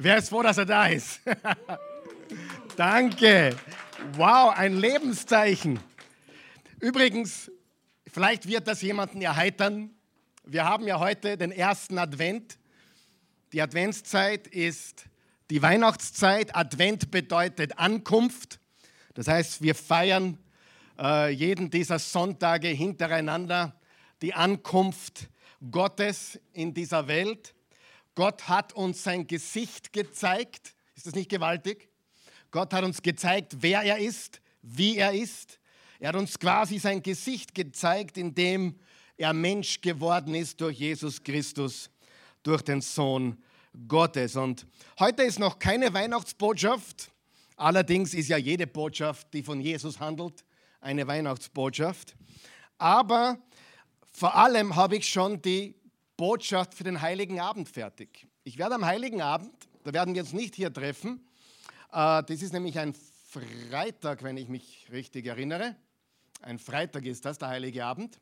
Wer ist froh, dass er da ist? Danke. Wow, ein Lebenszeichen. Übrigens, vielleicht wird das jemanden erheitern. Wir haben ja heute den ersten Advent. Die Adventszeit ist die Weihnachtszeit. Advent bedeutet Ankunft. Das heißt, wir feiern äh, jeden dieser Sonntage hintereinander die Ankunft Gottes in dieser Welt. Gott hat uns sein Gesicht gezeigt. Ist das nicht gewaltig? Gott hat uns gezeigt, wer er ist, wie er ist. Er hat uns quasi sein Gesicht gezeigt, indem er Mensch geworden ist durch Jesus Christus, durch den Sohn Gottes. Und heute ist noch keine Weihnachtsbotschaft. Allerdings ist ja jede Botschaft, die von Jesus handelt, eine Weihnachtsbotschaft. Aber vor allem habe ich schon die Botschaft für den Heiligen Abend fertig. Ich werde am Heiligen Abend, da werden wir uns nicht hier treffen, äh, das ist nämlich ein Freitag, wenn ich mich richtig erinnere. Ein Freitag ist das, der Heilige Abend.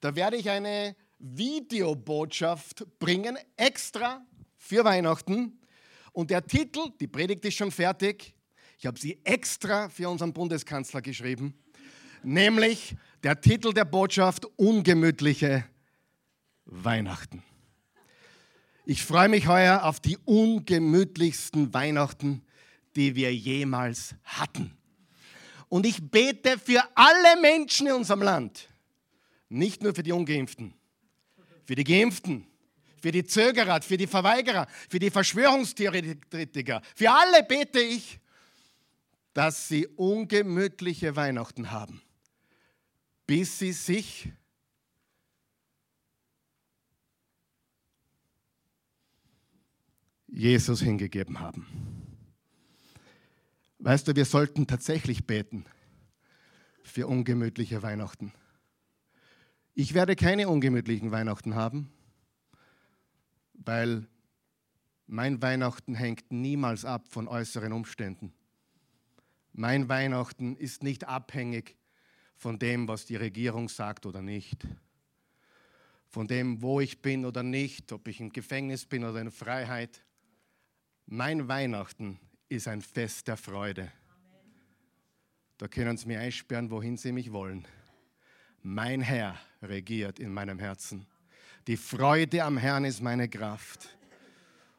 Da werde ich eine Videobotschaft bringen, extra für Weihnachten. Und der Titel, die Predigt ist schon fertig, ich habe sie extra für unseren Bundeskanzler geschrieben, nämlich der Titel der Botschaft Ungemütliche Weihnachten. Ich freue mich heuer auf die ungemütlichsten Weihnachten, die wir jemals hatten. Und ich bete für alle Menschen in unserem Land, nicht nur für die Ungeimpften, für die Geimpften, für die Zögerer, für die Verweigerer, für die Verschwörungstheoretiker, für alle bete ich, dass sie ungemütliche Weihnachten haben, bis sie sich Jesus hingegeben haben. Weißt du, wir sollten tatsächlich beten für ungemütliche Weihnachten. Ich werde keine ungemütlichen Weihnachten haben, weil mein Weihnachten hängt niemals ab von äußeren Umständen. Mein Weihnachten ist nicht abhängig von dem, was die Regierung sagt oder nicht. Von dem, wo ich bin oder nicht, ob ich im Gefängnis bin oder in Freiheit. Mein Weihnachten ist ein Fest der Freude. Da können Sie mich einsperren, wohin Sie mich wollen. Mein Herr regiert in meinem Herzen. Die Freude am Herrn ist meine Kraft.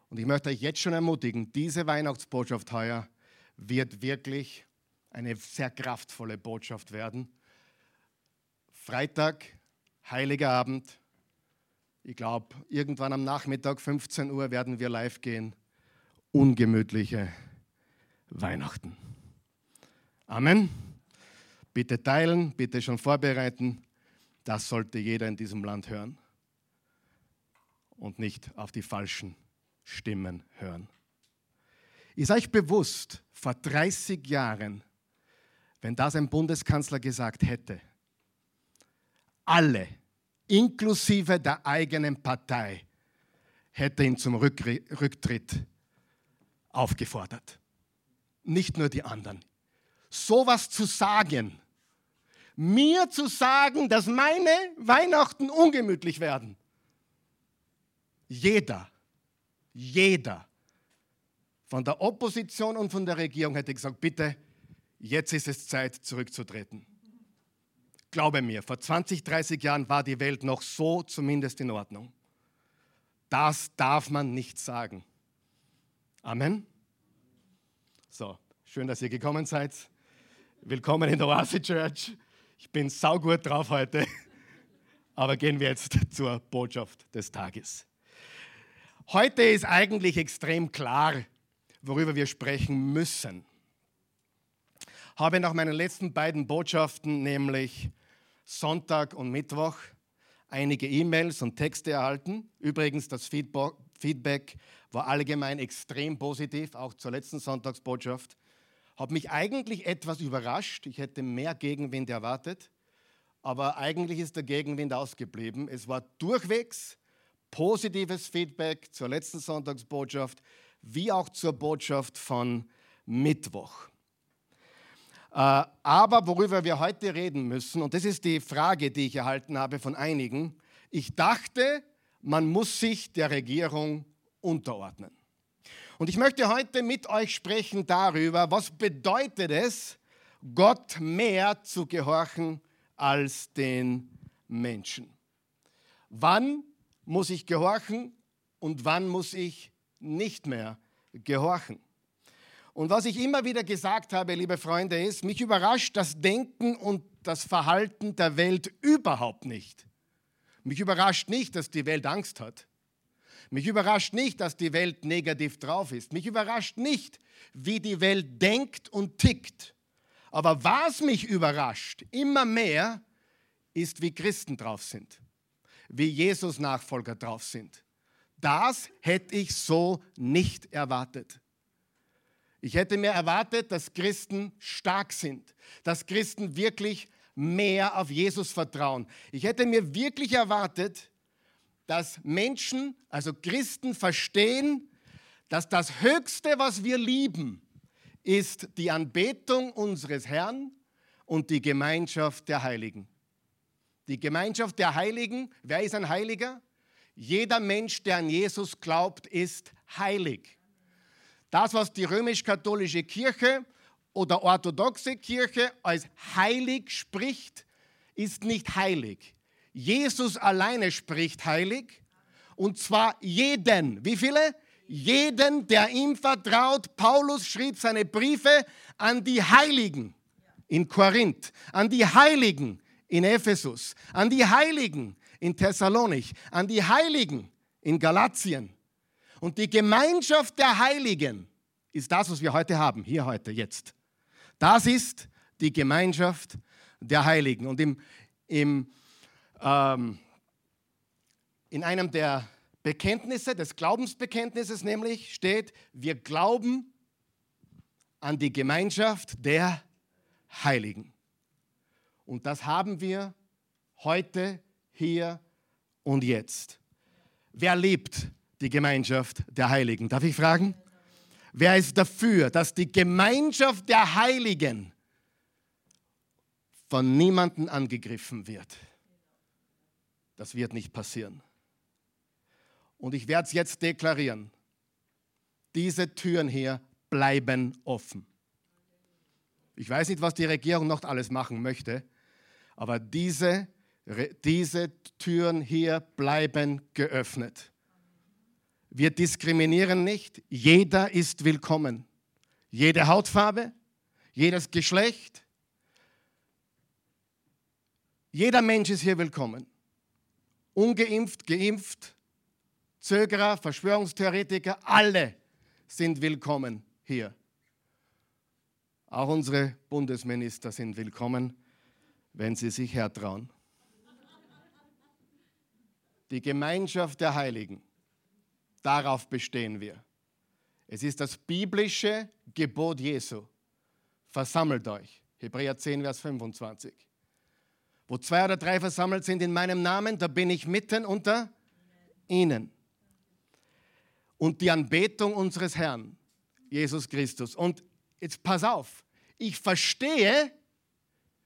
Und ich möchte euch jetzt schon ermutigen, diese Weihnachtsbotschaft heuer wird wirklich eine sehr kraftvolle Botschaft werden. Freitag, heiliger Abend. Ich glaube, irgendwann am Nachmittag, 15 Uhr, werden wir live gehen ungemütliche Weihnachten. Amen. Bitte teilen, bitte schon vorbereiten. Das sollte jeder in diesem Land hören und nicht auf die falschen Stimmen hören. Ist euch bewusst, vor 30 Jahren, wenn das ein Bundeskanzler gesagt hätte, alle, inklusive der eigenen Partei, hätte ihn zum Rücktritt aufgefordert. Nicht nur die anderen. Sowas zu sagen, mir zu sagen, dass meine Weihnachten ungemütlich werden. Jeder, jeder von der Opposition und von der Regierung hätte gesagt, bitte, jetzt ist es Zeit zurückzutreten. Glaube mir, vor 20, 30 Jahren war die Welt noch so zumindest in Ordnung. Das darf man nicht sagen. Amen. So, schön, dass ihr gekommen seid. Willkommen in der Oase Church. Ich bin saugut drauf heute. Aber gehen wir jetzt zur Botschaft des Tages. Heute ist eigentlich extrem klar, worüber wir sprechen müssen. Habe nach meinen letzten beiden Botschaften, nämlich Sonntag und Mittwoch, einige E-Mails und Texte erhalten. Übrigens, das Feedback war allgemein extrem positiv, auch zur letzten Sonntagsbotschaft. Habe mich eigentlich etwas überrascht. Ich hätte mehr Gegenwind erwartet, aber eigentlich ist der Gegenwind ausgeblieben. Es war durchwegs positives Feedback zur letzten Sonntagsbotschaft, wie auch zur Botschaft von Mittwoch. Äh, aber worüber wir heute reden müssen, und das ist die Frage, die ich erhalten habe von einigen, ich dachte, man muss sich der Regierung unterordnen. Und ich möchte heute mit euch sprechen darüber, was bedeutet es, Gott mehr zu gehorchen als den Menschen. Wann muss ich gehorchen und wann muss ich nicht mehr gehorchen? Und was ich immer wieder gesagt habe, liebe Freunde, ist, mich überrascht das Denken und das Verhalten der Welt überhaupt nicht. Mich überrascht nicht, dass die Welt Angst hat. Mich überrascht nicht, dass die Welt negativ drauf ist. Mich überrascht nicht, wie die Welt denkt und tickt. Aber was mich überrascht immer mehr, ist, wie Christen drauf sind, wie Jesus-Nachfolger drauf sind. Das hätte ich so nicht erwartet. Ich hätte mir erwartet, dass Christen stark sind, dass Christen wirklich mehr auf Jesus vertrauen. Ich hätte mir wirklich erwartet, dass Menschen, also Christen, verstehen, dass das Höchste, was wir lieben, ist die Anbetung unseres Herrn und die Gemeinschaft der Heiligen. Die Gemeinschaft der Heiligen, wer ist ein Heiliger? Jeder Mensch, der an Jesus glaubt, ist heilig. Das, was die römisch-katholische Kirche oder orthodoxe Kirche als heilig spricht, ist nicht heilig. Jesus alleine spricht heilig und zwar jeden. Wie viele? Jeden, der ihm vertraut. Paulus schrieb seine Briefe an die Heiligen in Korinth, an die Heiligen in Ephesus, an die Heiligen in Thessalonich, an die Heiligen in Galatien. Und die Gemeinschaft der Heiligen ist das, was wir heute haben, hier heute, jetzt. Das ist die Gemeinschaft der Heiligen. Und im, im, ähm, in einem der Bekenntnisse, des Glaubensbekenntnisses nämlich, steht, wir glauben an die Gemeinschaft der Heiligen. Und das haben wir heute, hier und jetzt. Wer liebt die Gemeinschaft der Heiligen? Darf ich fragen? Wer ist dafür, dass die Gemeinschaft der Heiligen von niemandem angegriffen wird? Das wird nicht passieren. Und ich werde es jetzt deklarieren. Diese Türen hier bleiben offen. Ich weiß nicht, was die Regierung noch alles machen möchte, aber diese, diese Türen hier bleiben geöffnet. Wir diskriminieren nicht. Jeder ist willkommen. Jede Hautfarbe, jedes Geschlecht. Jeder Mensch ist hier willkommen. Ungeimpft, geimpft, Zögerer, Verschwörungstheoretiker, alle sind willkommen hier. Auch unsere Bundesminister sind willkommen, wenn sie sich hertrauen. Die Gemeinschaft der Heiligen Darauf bestehen wir. Es ist das biblische Gebot Jesu. Versammelt euch. Hebräer 10, Vers 25. Wo zwei oder drei versammelt sind in meinem Namen, da bin ich mitten unter ihnen. Und die Anbetung unseres Herrn, Jesus Christus. Und jetzt pass auf, ich verstehe,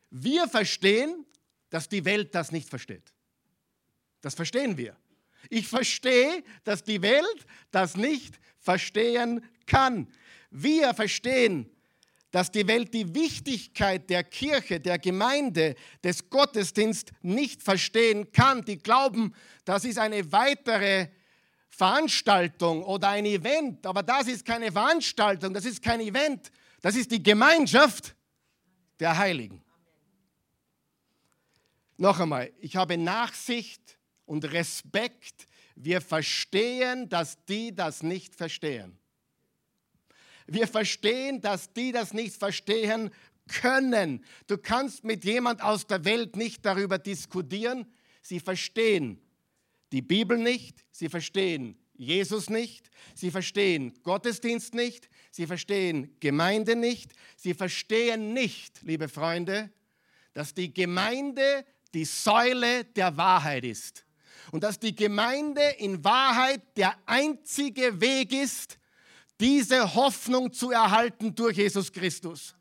wir verstehen, dass die Welt das nicht versteht. Das verstehen wir. Ich verstehe, dass die Welt das nicht verstehen kann. Wir verstehen, dass die Welt die Wichtigkeit der Kirche, der Gemeinde, des Gottesdienstes nicht verstehen kann. Die glauben, das ist eine weitere Veranstaltung oder ein Event. Aber das ist keine Veranstaltung, das ist kein Event. Das ist die Gemeinschaft der Heiligen. Noch einmal, ich habe Nachsicht und Respekt. Wir verstehen, dass die das nicht verstehen. Wir verstehen, dass die das nicht verstehen können. Du kannst mit jemand aus der Welt nicht darüber diskutieren. Sie verstehen die Bibel nicht, sie verstehen Jesus nicht, sie verstehen Gottesdienst nicht, sie verstehen Gemeinde nicht, sie verstehen nicht, liebe Freunde, dass die Gemeinde die Säule der Wahrheit ist und dass die Gemeinde in Wahrheit der einzige Weg ist, diese Hoffnung zu erhalten durch Jesus Christus.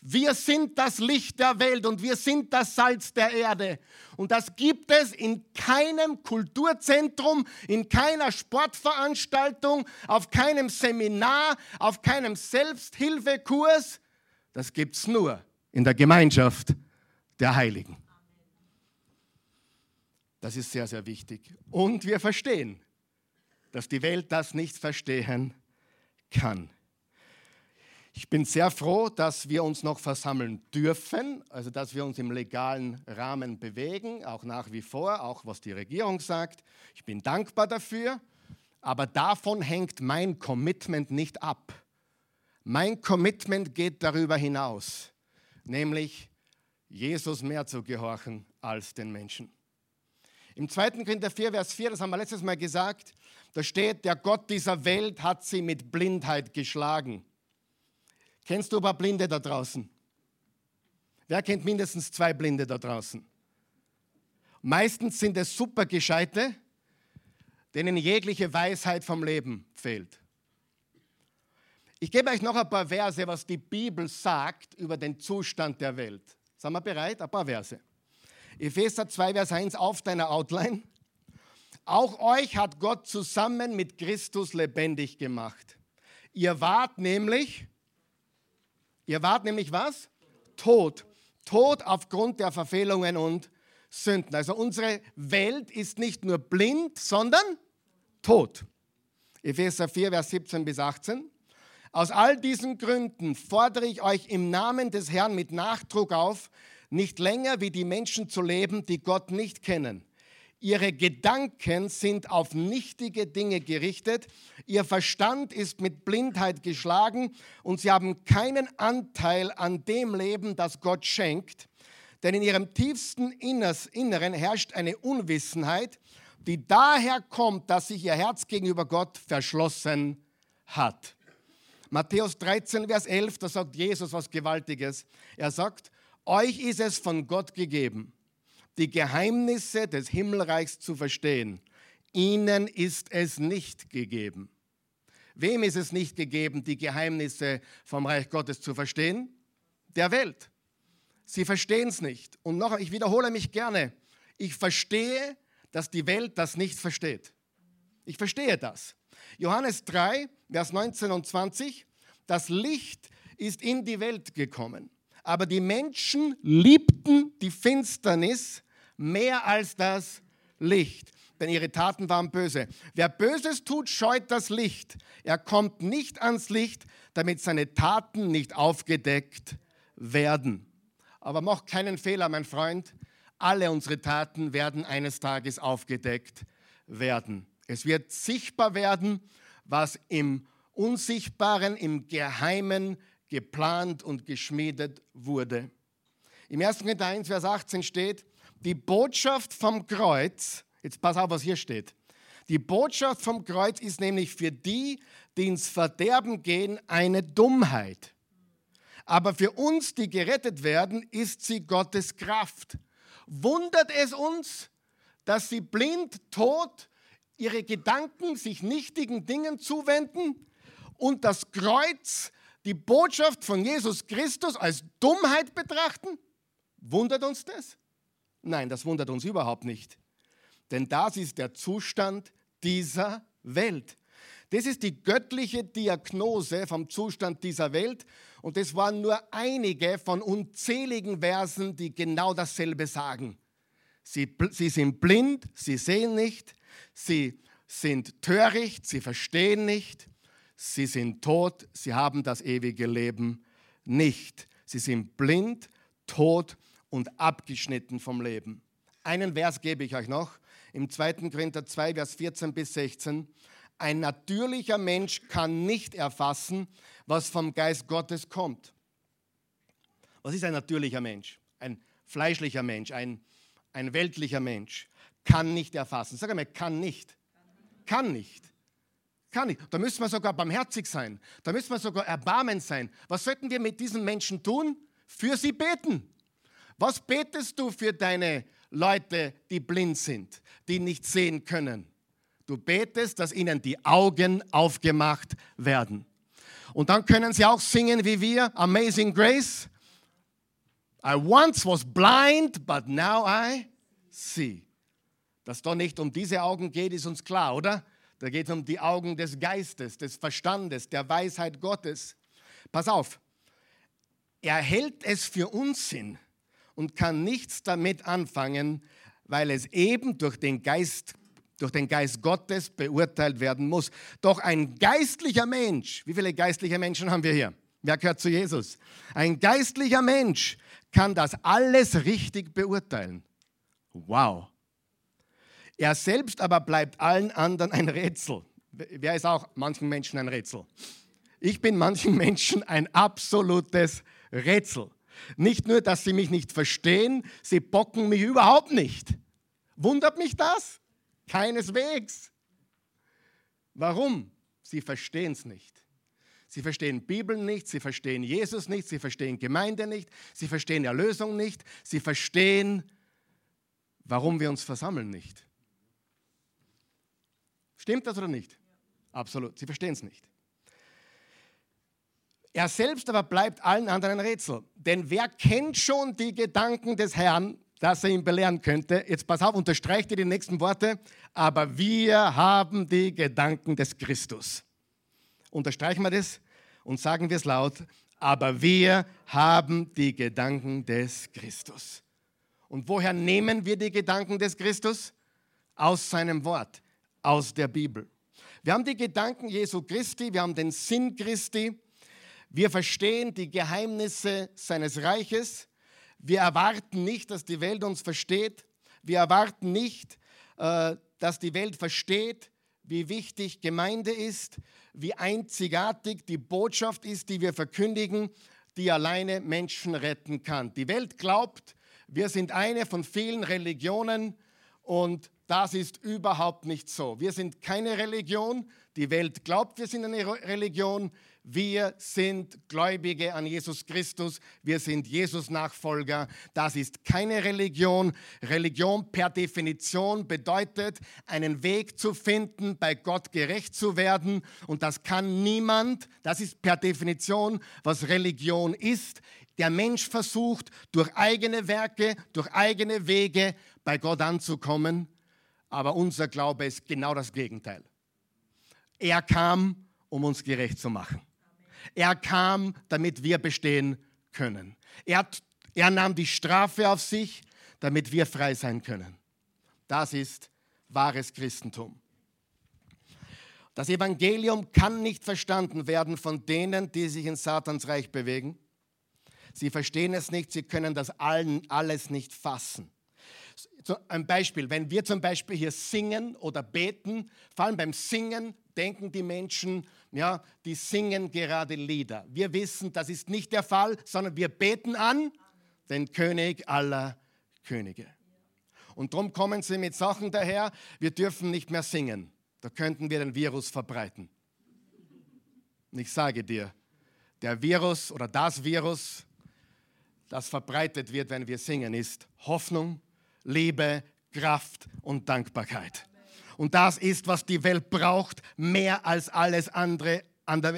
Wir sind das Licht der Welt und wir sind das Salz der Erde. Und das gibt es in keinem Kulturzentrum, in keiner Sportveranstaltung, auf keinem Seminar, auf keinem Selbsthilfekurs. Das gibt es nur in der Gemeinschaft der Heiligen. Das ist sehr, sehr wichtig. Und wir verstehen, dass die Welt das nicht verstehen kann. Ich bin sehr froh, dass wir uns noch versammeln dürfen, also dass wir uns im legalen Rahmen bewegen, auch nach wie vor, auch was die Regierung sagt. Ich bin dankbar dafür, aber davon hängt mein Commitment nicht ab. Mein Commitment geht darüber hinaus, nämlich Jesus mehr zu gehorchen als den Menschen. Im 2. Korinther 4, Vers 4, das haben wir letztes Mal gesagt, da steht, der Gott dieser Welt hat sie mit Blindheit geschlagen. Kennst du ein paar Blinde da draußen? Wer kennt mindestens zwei Blinde da draußen? Meistens sind es Supergescheite, denen jegliche Weisheit vom Leben fehlt. Ich gebe euch noch ein paar Verse, was die Bibel sagt über den Zustand der Welt. Sind wir bereit? Ein paar Verse. Epheser 2, Vers 1 auf deiner Outline. Auch euch hat Gott zusammen mit Christus lebendig gemacht. Ihr wart nämlich, ihr wart nämlich was? Tot. Tot aufgrund der Verfehlungen und Sünden. Also unsere Welt ist nicht nur blind, sondern tot. Epheser 4, Vers 17 bis 18. Aus all diesen Gründen fordere ich euch im Namen des Herrn mit Nachdruck auf, nicht länger wie die Menschen zu leben, die Gott nicht kennen. Ihre Gedanken sind auf nichtige Dinge gerichtet. Ihr Verstand ist mit Blindheit geschlagen und sie haben keinen Anteil an dem Leben, das Gott schenkt. Denn in ihrem tiefsten Inneren herrscht eine Unwissenheit, die daher kommt, dass sich ihr Herz gegenüber Gott verschlossen hat. Matthäus 13, Vers 11, da sagt Jesus was Gewaltiges. Er sagt, euch ist es von Gott gegeben, die Geheimnisse des Himmelreichs zu verstehen. Ihnen ist es nicht gegeben. Wem ist es nicht gegeben, die Geheimnisse vom Reich Gottes zu verstehen? Der Welt. Sie verstehen es nicht. Und noch, ich wiederhole mich gerne. Ich verstehe, dass die Welt das nicht versteht. Ich verstehe das. Johannes 3, Vers 19 und 20. Das Licht ist in die Welt gekommen aber die Menschen liebten die Finsternis mehr als das Licht, denn ihre Taten waren böse. Wer Böses tut, scheut das Licht. Er kommt nicht ans Licht, damit seine Taten nicht aufgedeckt werden. Aber mach keinen Fehler, mein Freund. Alle unsere Taten werden eines Tages aufgedeckt werden. Es wird sichtbar werden, was im Unsichtbaren, im Geheimen geplant und geschmiedet wurde. Im 1. Korinther 1, Vers 18 steht, die Botschaft vom Kreuz, jetzt pass auf, was hier steht. Die Botschaft vom Kreuz ist nämlich für die, die ins Verderben gehen, eine Dummheit. Aber für uns, die gerettet werden, ist sie Gottes Kraft. Wundert es uns, dass sie blind, tot, ihre Gedanken sich nichtigen Dingen zuwenden und das Kreuz die Botschaft von Jesus Christus als Dummheit betrachten? Wundert uns das? Nein, das wundert uns überhaupt nicht. Denn das ist der Zustand dieser Welt. Das ist die göttliche Diagnose vom Zustand dieser Welt. Und das waren nur einige von unzähligen Versen, die genau dasselbe sagen. Sie, sie sind blind, sie sehen nicht, sie sind töricht, sie verstehen nicht, sie sind tot, sie haben das ewige Leben nicht. Sie sind blind, tot und abgeschnitten vom Leben. Einen Vers gebe ich euch noch, im 2. Korinther 2, Vers 14 bis 16. Ein natürlicher Mensch kann nicht erfassen, was vom Geist Gottes kommt. Was ist ein natürlicher Mensch? Ein fleischlicher Mensch, ein, ein weltlicher Mensch. Kann nicht erfassen. Sag einmal, kann nicht. Kann nicht. Kann ich. Da müssen wir sogar barmherzig sein. Da müssen wir sogar erbarmen sein. Was sollten wir mit diesen Menschen tun? Für sie beten. Was betest du für deine Leute, die blind sind, die nicht sehen können? Du betest, dass ihnen die Augen aufgemacht werden. Und dann können sie auch singen wie wir, Amazing Grace. I once was blind, but now I see. Dass da nicht um diese Augen geht, ist uns klar, oder? Da geht es um die Augen des Geistes, des Verstandes, der Weisheit Gottes. Pass auf, er hält es für Unsinn und kann nichts damit anfangen, weil es eben durch den Geist durch den Geist Gottes beurteilt werden muss. Doch ein geistlicher Mensch, wie viele geistliche Menschen haben wir hier? Wer gehört zu Jesus? Ein geistlicher Mensch kann das alles richtig beurteilen. Wow. Er selbst aber bleibt allen anderen ein Rätsel. Wer ist auch manchen Menschen ein Rätsel? Ich bin manchen Menschen ein absolutes Rätsel. Nicht nur, dass sie mich nicht verstehen, sie bocken mich überhaupt nicht. Wundert mich das? Keineswegs. Warum? Sie verstehen es nicht. Sie verstehen Bibel nicht, sie verstehen Jesus nicht, sie verstehen Gemeinde nicht, sie verstehen Erlösung nicht, sie verstehen, warum wir uns versammeln nicht. Stimmt das oder nicht? Absolut, sie verstehen es nicht. Er selbst aber bleibt allen anderen ein Rätsel. Denn wer kennt schon die Gedanken des Herrn, dass er ihn belehren könnte? Jetzt pass auf, unterstreicht ihr die nächsten Worte. Aber wir haben die Gedanken des Christus. Unterstreichen wir das und sagen wir es laut. Aber wir haben die Gedanken des Christus. Und woher nehmen wir die Gedanken des Christus? Aus seinem Wort, aus der Bibel. Wir haben die Gedanken Jesu Christi, wir haben den Sinn Christi, wir verstehen die Geheimnisse seines Reiches. Wir erwarten nicht, dass die Welt uns versteht. Wir erwarten nicht, äh, dass die Welt versteht, wie wichtig Gemeinde ist, wie einzigartig die Botschaft ist, die wir verkündigen, die alleine Menschen retten kann. Die Welt glaubt, wir sind eine von vielen Religionen und das ist überhaupt nicht so. Wir sind keine Religion. Die Welt glaubt, wir sind eine Religion. Wir sind Gläubige an Jesus Christus. Wir sind Jesus-Nachfolger. Das ist keine Religion. Religion per Definition bedeutet, einen Weg zu finden, bei Gott gerecht zu werden. Und das kann niemand. Das ist per Definition, was Religion ist. Der Mensch versucht, durch eigene Werke, durch eigene Wege bei Gott anzukommen. Aber unser Glaube ist genau das Gegenteil. Er kam, um uns gerecht zu machen. Er kam, damit wir bestehen können. Er, er nahm die Strafe auf sich, damit wir frei sein können. Das ist wahres Christentum. Das Evangelium kann nicht verstanden werden von denen, die sich in Satans Reich bewegen. Sie verstehen es nicht, sie können das allen, alles nicht fassen. Ein Beispiel, wenn wir zum Beispiel hier singen oder beten, vor allem beim Singen denken die Menschen, ja, die singen gerade Lieder. Wir wissen, das ist nicht der Fall, sondern wir beten an den König aller Könige. Und darum kommen sie mit Sachen daher, wir dürfen nicht mehr singen. Da könnten wir den Virus verbreiten. Und ich sage dir, der Virus oder das Virus, das verbreitet wird, wenn wir singen, ist Hoffnung, Liebe, Kraft und Dankbarkeit. Und das ist, was die Welt braucht, mehr als alles andere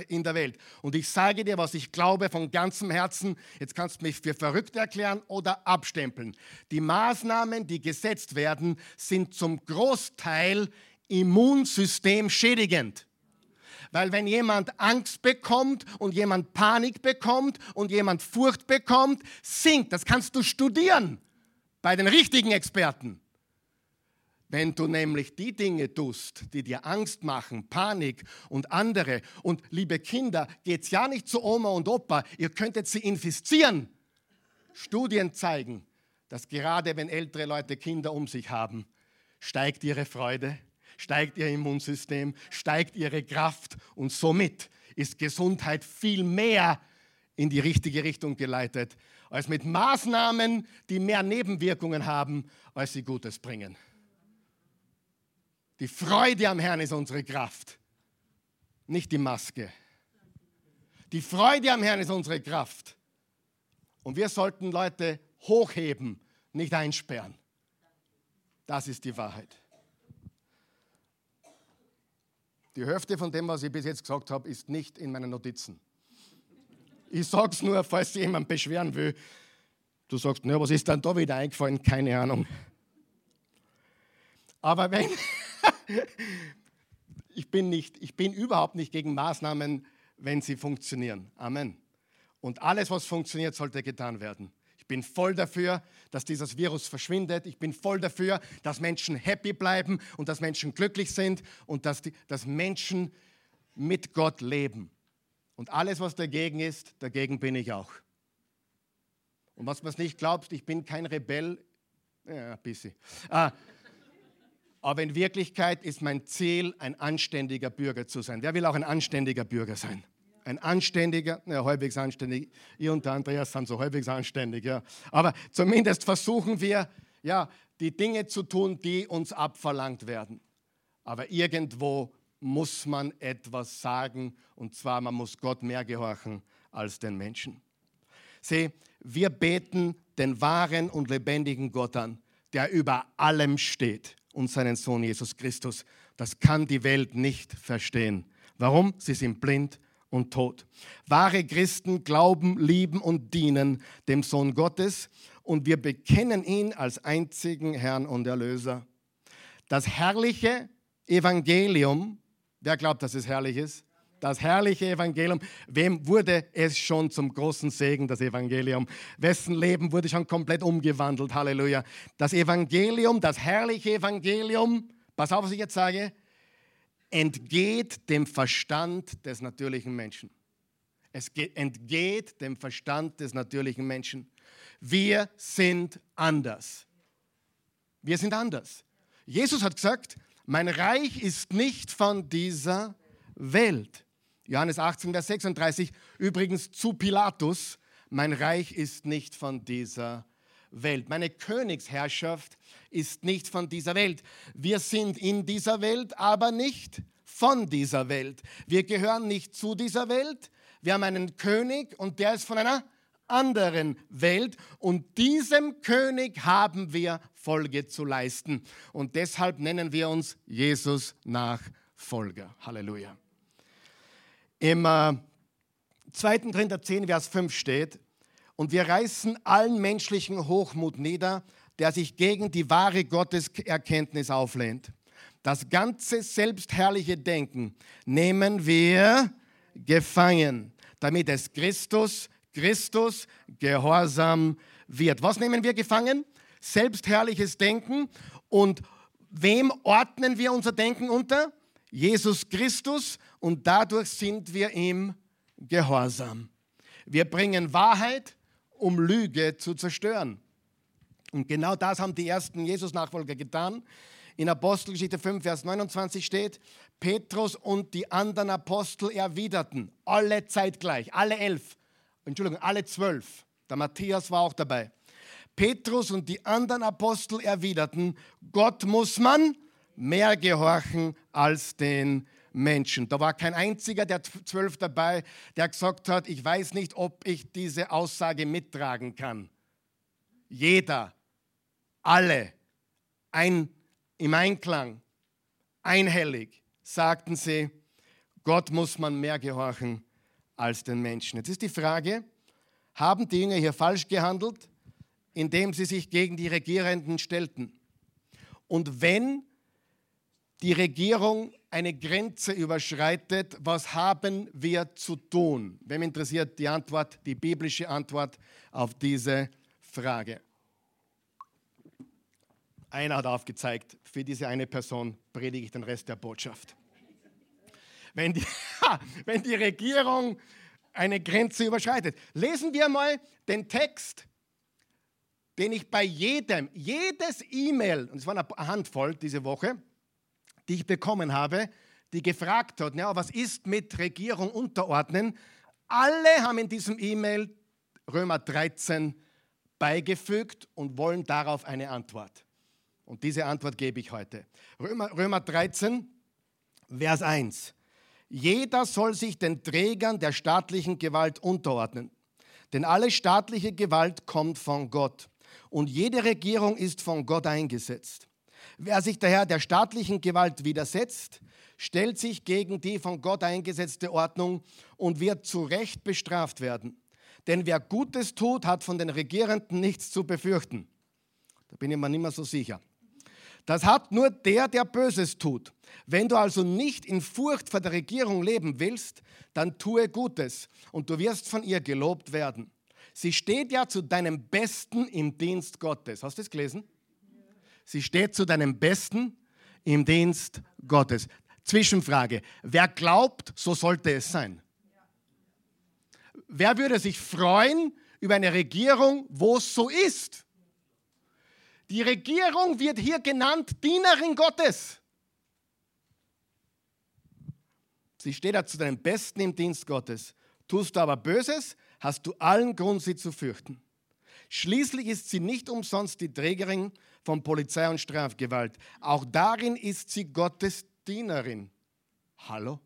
in der Welt. Und ich sage dir, was ich glaube von ganzem Herzen, jetzt kannst du mich für verrückt erklären oder abstempeln. Die Maßnahmen, die gesetzt werden, sind zum Großteil immunsystemschädigend. Weil wenn jemand Angst bekommt und jemand Panik bekommt und jemand Furcht bekommt, sinkt. Das kannst du studieren bei den richtigen Experten. Wenn du nämlich die Dinge tust, die dir Angst machen, Panik und andere, und liebe Kinder, geht's ja nicht zu Oma und Opa, ihr könntet sie infizieren. Studien zeigen, dass gerade wenn ältere Leute Kinder um sich haben, steigt ihre Freude, steigt ihr Immunsystem, steigt ihre Kraft und somit ist Gesundheit viel mehr in die richtige Richtung geleitet, als mit Maßnahmen, die mehr Nebenwirkungen haben, als sie Gutes bringen. Die Freude am Herrn ist unsere Kraft, nicht die Maske. Die Freude am Herrn ist unsere Kraft. Und wir sollten Leute hochheben, nicht einsperren. Das ist die Wahrheit. Die Hälfte von dem, was ich bis jetzt gesagt habe, ist nicht in meinen Notizen. Ich sage es nur, falls jemand beschweren will. Du sagst, na, was ist dann da wieder eingefallen? Keine Ahnung. Aber wenn, ich bin nicht, ich bin überhaupt nicht gegen Maßnahmen, wenn sie funktionieren. Amen. Und alles, was funktioniert, sollte getan werden. Ich bin voll dafür, dass dieses Virus verschwindet. Ich bin voll dafür, dass Menschen happy bleiben und dass Menschen glücklich sind und dass, die, dass Menschen mit Gott leben. Und alles, was dagegen ist, dagegen bin ich auch. Und was man nicht glaubt, ich bin kein Rebell. Ja, ein bisschen. Ah, aber in Wirklichkeit ist mein Ziel, ein anständiger Bürger zu sein. Wer will auch ein anständiger Bürger sein? Ein anständiger, ja, halbwegs anständig. Ihr und der Andreas sind so halbwegs anständig, ja. Aber zumindest versuchen wir, ja, die Dinge zu tun, die uns abverlangt werden. Aber irgendwo muss man etwas sagen, und zwar, man muss Gott mehr gehorchen als den Menschen. Sieh, wir beten den wahren und lebendigen Gott an, der über allem steht und seinen Sohn Jesus Christus. Das kann die Welt nicht verstehen. Warum? Sie sind blind und tot. Wahre Christen glauben, lieben und dienen dem Sohn Gottes und wir bekennen ihn als einzigen Herrn und Erlöser. Das herrliche Evangelium, wer glaubt, dass es herrlich ist? Das herrliche Evangelium. Wem wurde es schon zum großen Segen, das Evangelium? Wessen Leben wurde schon komplett umgewandelt? Halleluja. Das Evangelium, das herrliche Evangelium, pass auf, was ich jetzt sage, entgeht dem Verstand des natürlichen Menschen. Es entgeht dem Verstand des natürlichen Menschen. Wir sind anders. Wir sind anders. Jesus hat gesagt, mein Reich ist nicht von dieser Welt. Johannes 18, Vers 36, übrigens zu Pilatus, mein Reich ist nicht von dieser Welt. Meine Königsherrschaft ist nicht von dieser Welt. Wir sind in dieser Welt, aber nicht von dieser Welt. Wir gehören nicht zu dieser Welt. Wir haben einen König und der ist von einer anderen Welt und diesem König haben wir Folge zu leisten. Und deshalb nennen wir uns Jesus Nachfolger. Halleluja. Im äh, 2. Korinther 10, Vers 5 steht, und wir reißen allen menschlichen Hochmut nieder, der sich gegen die wahre Gotteserkenntnis auflehnt. Das ganze selbstherrliche Denken nehmen wir gefangen, damit es Christus, Christus gehorsam wird. Was nehmen wir gefangen? Selbstherrliches Denken. Und wem ordnen wir unser Denken unter? Jesus Christus und dadurch sind wir ihm gehorsam. Wir bringen Wahrheit, um Lüge zu zerstören. Und genau das haben die ersten Jesus-Nachfolger getan. In Apostelgeschichte 5, Vers 29 steht, Petrus und die anderen Apostel erwiderten, alle zeitgleich, alle elf, Entschuldigung, alle zwölf. Der Matthias war auch dabei. Petrus und die anderen Apostel erwiderten, Gott muss man mehr gehorchen als den Menschen. Da war kein einziger der zwölf dabei, der gesagt hat, ich weiß nicht, ob ich diese Aussage mittragen kann. Jeder, alle, ein, im Einklang, einhellig, sagten sie, Gott muss man mehr gehorchen als den Menschen. Jetzt ist die Frage, haben die Jünger hier falsch gehandelt, indem sie sich gegen die Regierenden stellten? Und wenn die Regierung eine Grenze überschreitet, was haben wir zu tun? Wem interessiert die Antwort, die biblische Antwort auf diese Frage? Einer hat aufgezeigt, für diese eine Person predige ich den Rest der Botschaft. Wenn die, wenn die Regierung eine Grenze überschreitet. Lesen wir mal den Text, den ich bei jedem, jedes E-Mail, und es war eine Handvoll diese Woche, die ich bekommen habe, die gefragt hat, ja, was ist mit Regierung unterordnen? Alle haben in diesem E-Mail Römer 13 beigefügt und wollen darauf eine Antwort. Und diese Antwort gebe ich heute. Römer, Römer 13, Vers 1. Jeder soll sich den Trägern der staatlichen Gewalt unterordnen. Denn alle staatliche Gewalt kommt von Gott. Und jede Regierung ist von Gott eingesetzt. Wer sich daher der staatlichen Gewalt widersetzt, stellt sich gegen die von Gott eingesetzte Ordnung und wird zu Recht bestraft werden. denn wer Gutes tut, hat von den Regierenden nichts zu befürchten. Da bin ich mir nicht mehr so sicher. Das hat nur der, der Böses tut. Wenn du also nicht in Furcht vor der Regierung leben willst, dann tue Gutes und du wirst von ihr gelobt werden. Sie steht ja zu deinem Besten im Dienst Gottes. Hast du das gelesen? Sie steht zu deinem Besten im Dienst Gottes. Zwischenfrage. Wer glaubt, so sollte es sein? Wer würde sich freuen über eine Regierung, wo es so ist? Die Regierung wird hier genannt Dienerin Gottes. Sie steht da zu deinem Besten im Dienst Gottes. Tust du aber Böses, hast du allen Grund, sie zu fürchten. Schließlich ist sie nicht umsonst die Trägerin von Polizei und Strafgewalt. Auch darin ist sie Gottes Dienerin. Hallo?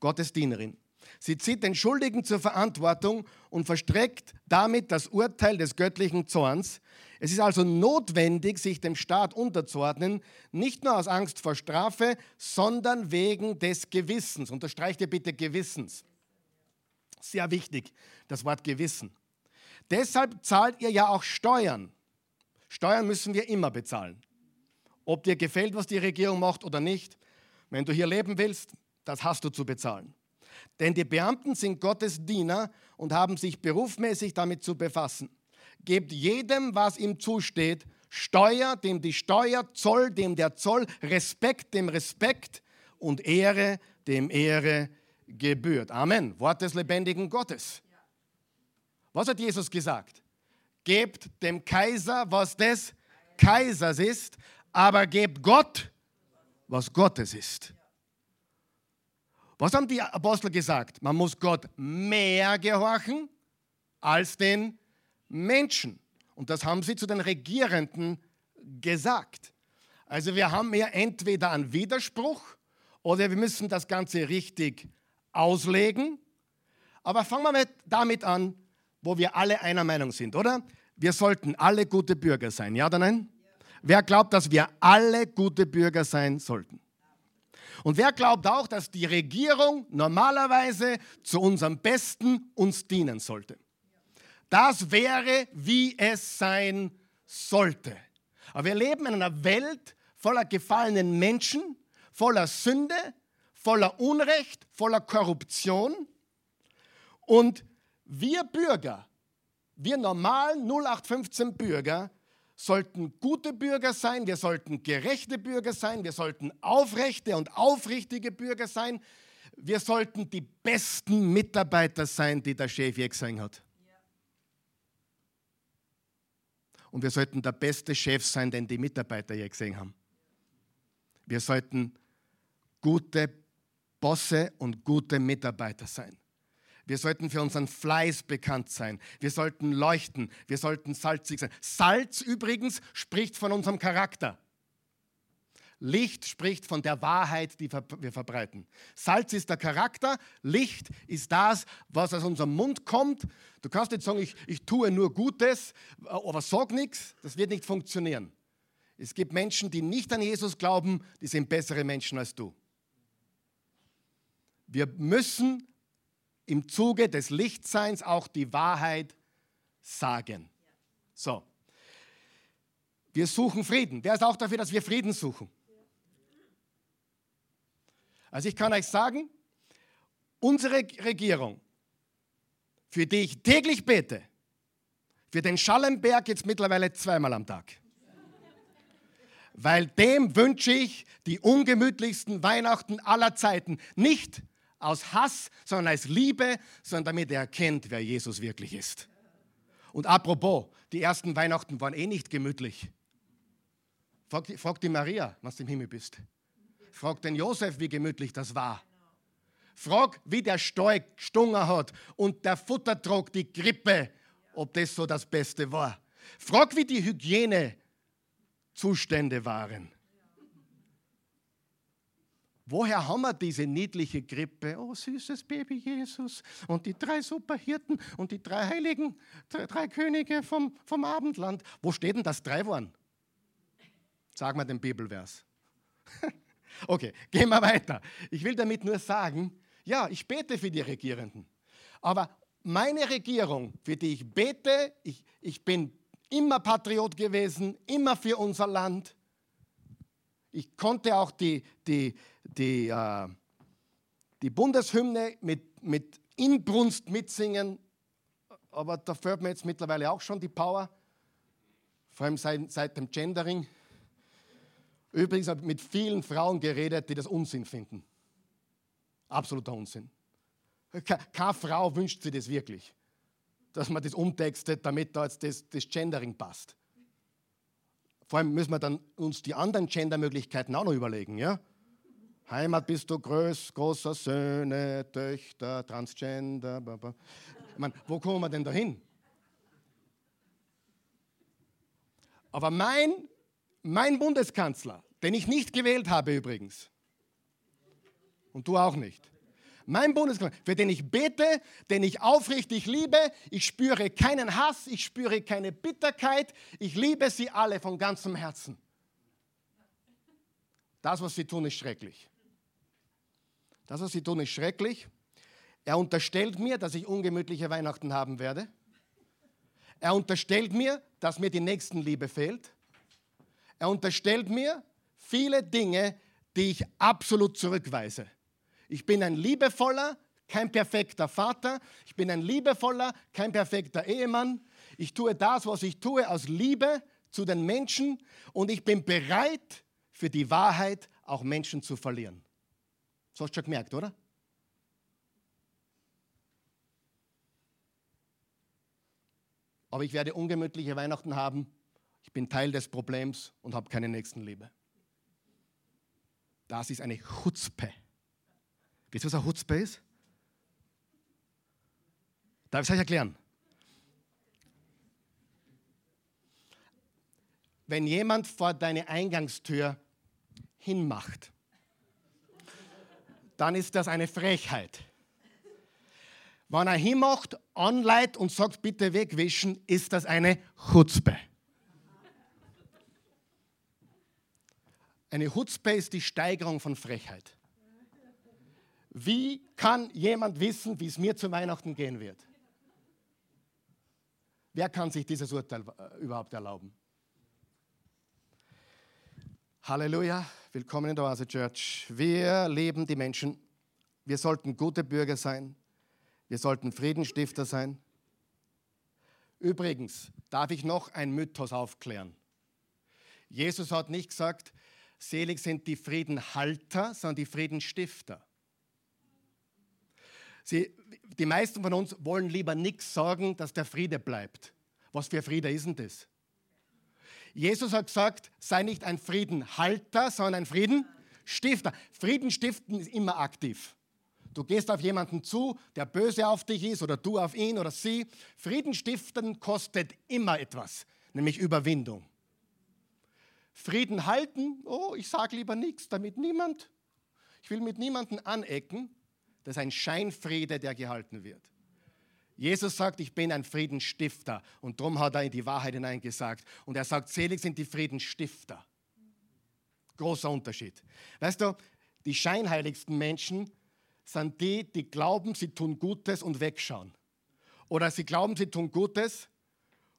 Gottes Dienerin. Sie zieht den Schuldigen zur Verantwortung und verstreckt damit das Urteil des göttlichen Zorns. Es ist also notwendig, sich dem Staat unterzuordnen, nicht nur aus Angst vor Strafe, sondern wegen des Gewissens. Unterstreicht ihr bitte Gewissens. Sehr wichtig, das Wort Gewissen. Deshalb zahlt ihr ja auch Steuern. Steuern müssen wir immer bezahlen. Ob dir gefällt, was die Regierung macht oder nicht, wenn du hier leben willst, das hast du zu bezahlen. Denn die Beamten sind Gottes Diener und haben sich berufsmäßig damit zu befassen. Gebt jedem, was ihm zusteht, Steuer, dem die Steuer, Zoll, dem der Zoll, Respekt, dem Respekt und Ehre, dem Ehre gebührt. Amen. Wort des lebendigen Gottes. Was hat Jesus gesagt? Gebt dem Kaiser, was des Kaisers ist, aber gebt Gott, was Gottes ist. Was haben die Apostel gesagt? Man muss Gott mehr gehorchen als den Menschen. Und das haben sie zu den Regierenden gesagt. Also wir haben hier entweder einen Widerspruch oder wir müssen das Ganze richtig auslegen. Aber fangen wir damit an, wo wir alle einer Meinung sind, oder? Wir sollten alle gute Bürger sein, ja oder nein? Ja. Wer glaubt, dass wir alle gute Bürger sein sollten? Und wer glaubt auch, dass die Regierung normalerweise zu unserem Besten uns dienen sollte? Das wäre, wie es sein sollte. Aber wir leben in einer Welt voller gefallenen Menschen, voller Sünde, voller Unrecht, voller Korruption. Und wir Bürger, wir normalen 0815 Bürger, sollten gute Bürger sein, wir sollten gerechte Bürger sein, wir sollten aufrechte und aufrichtige Bürger sein, wir sollten die besten Mitarbeiter sein, die der Chef je gesehen hat. Und wir sollten der beste Chef sein, den die Mitarbeiter je gesehen haben. Wir sollten gute Bosse und gute Mitarbeiter sein. Wir sollten für unseren Fleiß bekannt sein. Wir sollten leuchten. Wir sollten salzig sein. Salz übrigens spricht von unserem Charakter. Licht spricht von der Wahrheit, die wir verbreiten. Salz ist der Charakter, Licht ist das, was aus unserem Mund kommt. Du kannst nicht sagen, ich, ich tue nur Gutes, aber sag nichts, das wird nicht funktionieren. Es gibt Menschen, die nicht an Jesus glauben, die sind bessere Menschen als du. Wir müssen im Zuge des Lichtseins auch die Wahrheit sagen. So. Wir suchen Frieden. Wer ist auch dafür, dass wir Frieden suchen? Also ich kann euch sagen, unsere Regierung, für die ich täglich bete, für den Schallenberg jetzt mittlerweile zweimal am Tag. Weil dem wünsche ich die ungemütlichsten Weihnachten aller Zeiten. Nicht aus Hass, sondern als Liebe, sondern damit er erkennt, wer Jesus wirklich ist. Und apropos, die ersten Weihnachten waren eh nicht gemütlich. Frag die, frag die Maria, was du im Himmel bist. Frag den Josef, wie gemütlich das war. Frag, wie der Steu gestungen hat und der Futtertrog, die Grippe, ob das so das Beste war. Frag, wie die Hygienezustände waren. Woher haben wir diese niedliche Krippe? Oh, süßes Baby Jesus und die drei Superhirten und die drei Heiligen, drei, drei Könige vom, vom Abendland. Wo steht denn das drei waren? Sag mal den Bibelvers. okay, gehen wir weiter. Ich will damit nur sagen, ja, ich bete für die Regierenden. Aber meine Regierung, für die ich bete, ich, ich bin immer Patriot gewesen, immer für unser Land. Ich konnte auch die, die, die, äh, die Bundeshymne mit, mit Inbrunst mitsingen, aber da fällt mir jetzt mittlerweile auch schon die Power, vor allem seit, seit dem Gendering. Übrigens habe ich mit vielen Frauen geredet, die das Unsinn finden. Absoluter Unsinn. Keine Frau wünscht sich das wirklich, dass man das umtextet, damit da jetzt das, das Gendering passt. Vor allem müssen wir dann uns die anderen Gendermöglichkeiten auch noch überlegen. Ja? Heimat bist du groß, großer Söhne, Töchter, Transgender. Bla Ich meine, wo kommen wir denn da hin? Aber mein, mein Bundeskanzler, den ich nicht gewählt habe übrigens, und du auch nicht, mein Bundeskanzler, für den ich bete, den ich aufrichtig liebe. Ich spüre keinen Hass, ich spüre keine Bitterkeit. Ich liebe sie alle von ganzem Herzen. Das, was sie tun, ist schrecklich. Das, was sie tun, ist schrecklich. Er unterstellt mir, dass ich ungemütliche Weihnachten haben werde. Er unterstellt mir, dass mir die Nächstenliebe fehlt. Er unterstellt mir viele Dinge, die ich absolut zurückweise. Ich bin ein liebevoller, kein perfekter Vater. Ich bin ein liebevoller, kein perfekter Ehemann. Ich tue das, was ich tue, aus Liebe zu den Menschen und ich bin bereit, für die Wahrheit auch Menschen zu verlieren. Das hast du schon gemerkt, oder? Aber ich werde ungemütliche Weihnachten haben. Ich bin Teil des Problems und habe keine Nächstenliebe. Das ist eine Chutzpe. Wisst ihr, was ein Chutzpe ist? Darf ich es euch erklären? Wenn jemand vor deine Eingangstür hinmacht, dann ist das eine Frechheit. Wenn er hinmacht, anleitet und sagt, bitte wegwischen, ist das eine Chutzpe. Eine Chutzpe ist die Steigerung von Frechheit. Wie kann jemand wissen, wie es mir zu Weihnachten gehen wird? Wer kann sich dieses Urteil äh, überhaupt erlauben? Halleluja, willkommen in der Oase Church. Wir leben die Menschen. Wir sollten gute Bürger sein. Wir sollten Friedensstifter sein. Übrigens, darf ich noch ein Mythos aufklären? Jesus hat nicht gesagt, selig sind die Friedenhalter, sondern die Friedenstifter. Sie, die meisten von uns wollen lieber nichts sagen, dass der Friede bleibt. Was für Friede ist denn das? Jesus hat gesagt, sei nicht ein Friedenhalter, sondern ein Friedenstifter. Frieden stiften ist immer aktiv. Du gehst auf jemanden zu, der böse auf dich ist, oder du auf ihn oder sie. Frieden stiften kostet immer etwas, nämlich Überwindung. Frieden halten, oh, ich sage lieber nichts, damit niemand, ich will mit niemandem anecken. Das ist ein Scheinfriede, der gehalten wird. Jesus sagt, ich bin ein Friedensstifter und darum hat er in die Wahrheit hineingesagt. Und er sagt, selig sind die Friedensstifter. Großer Unterschied. Weißt du, die scheinheiligsten Menschen sind die, die glauben, sie tun Gutes und wegschauen. Oder sie glauben, sie tun Gutes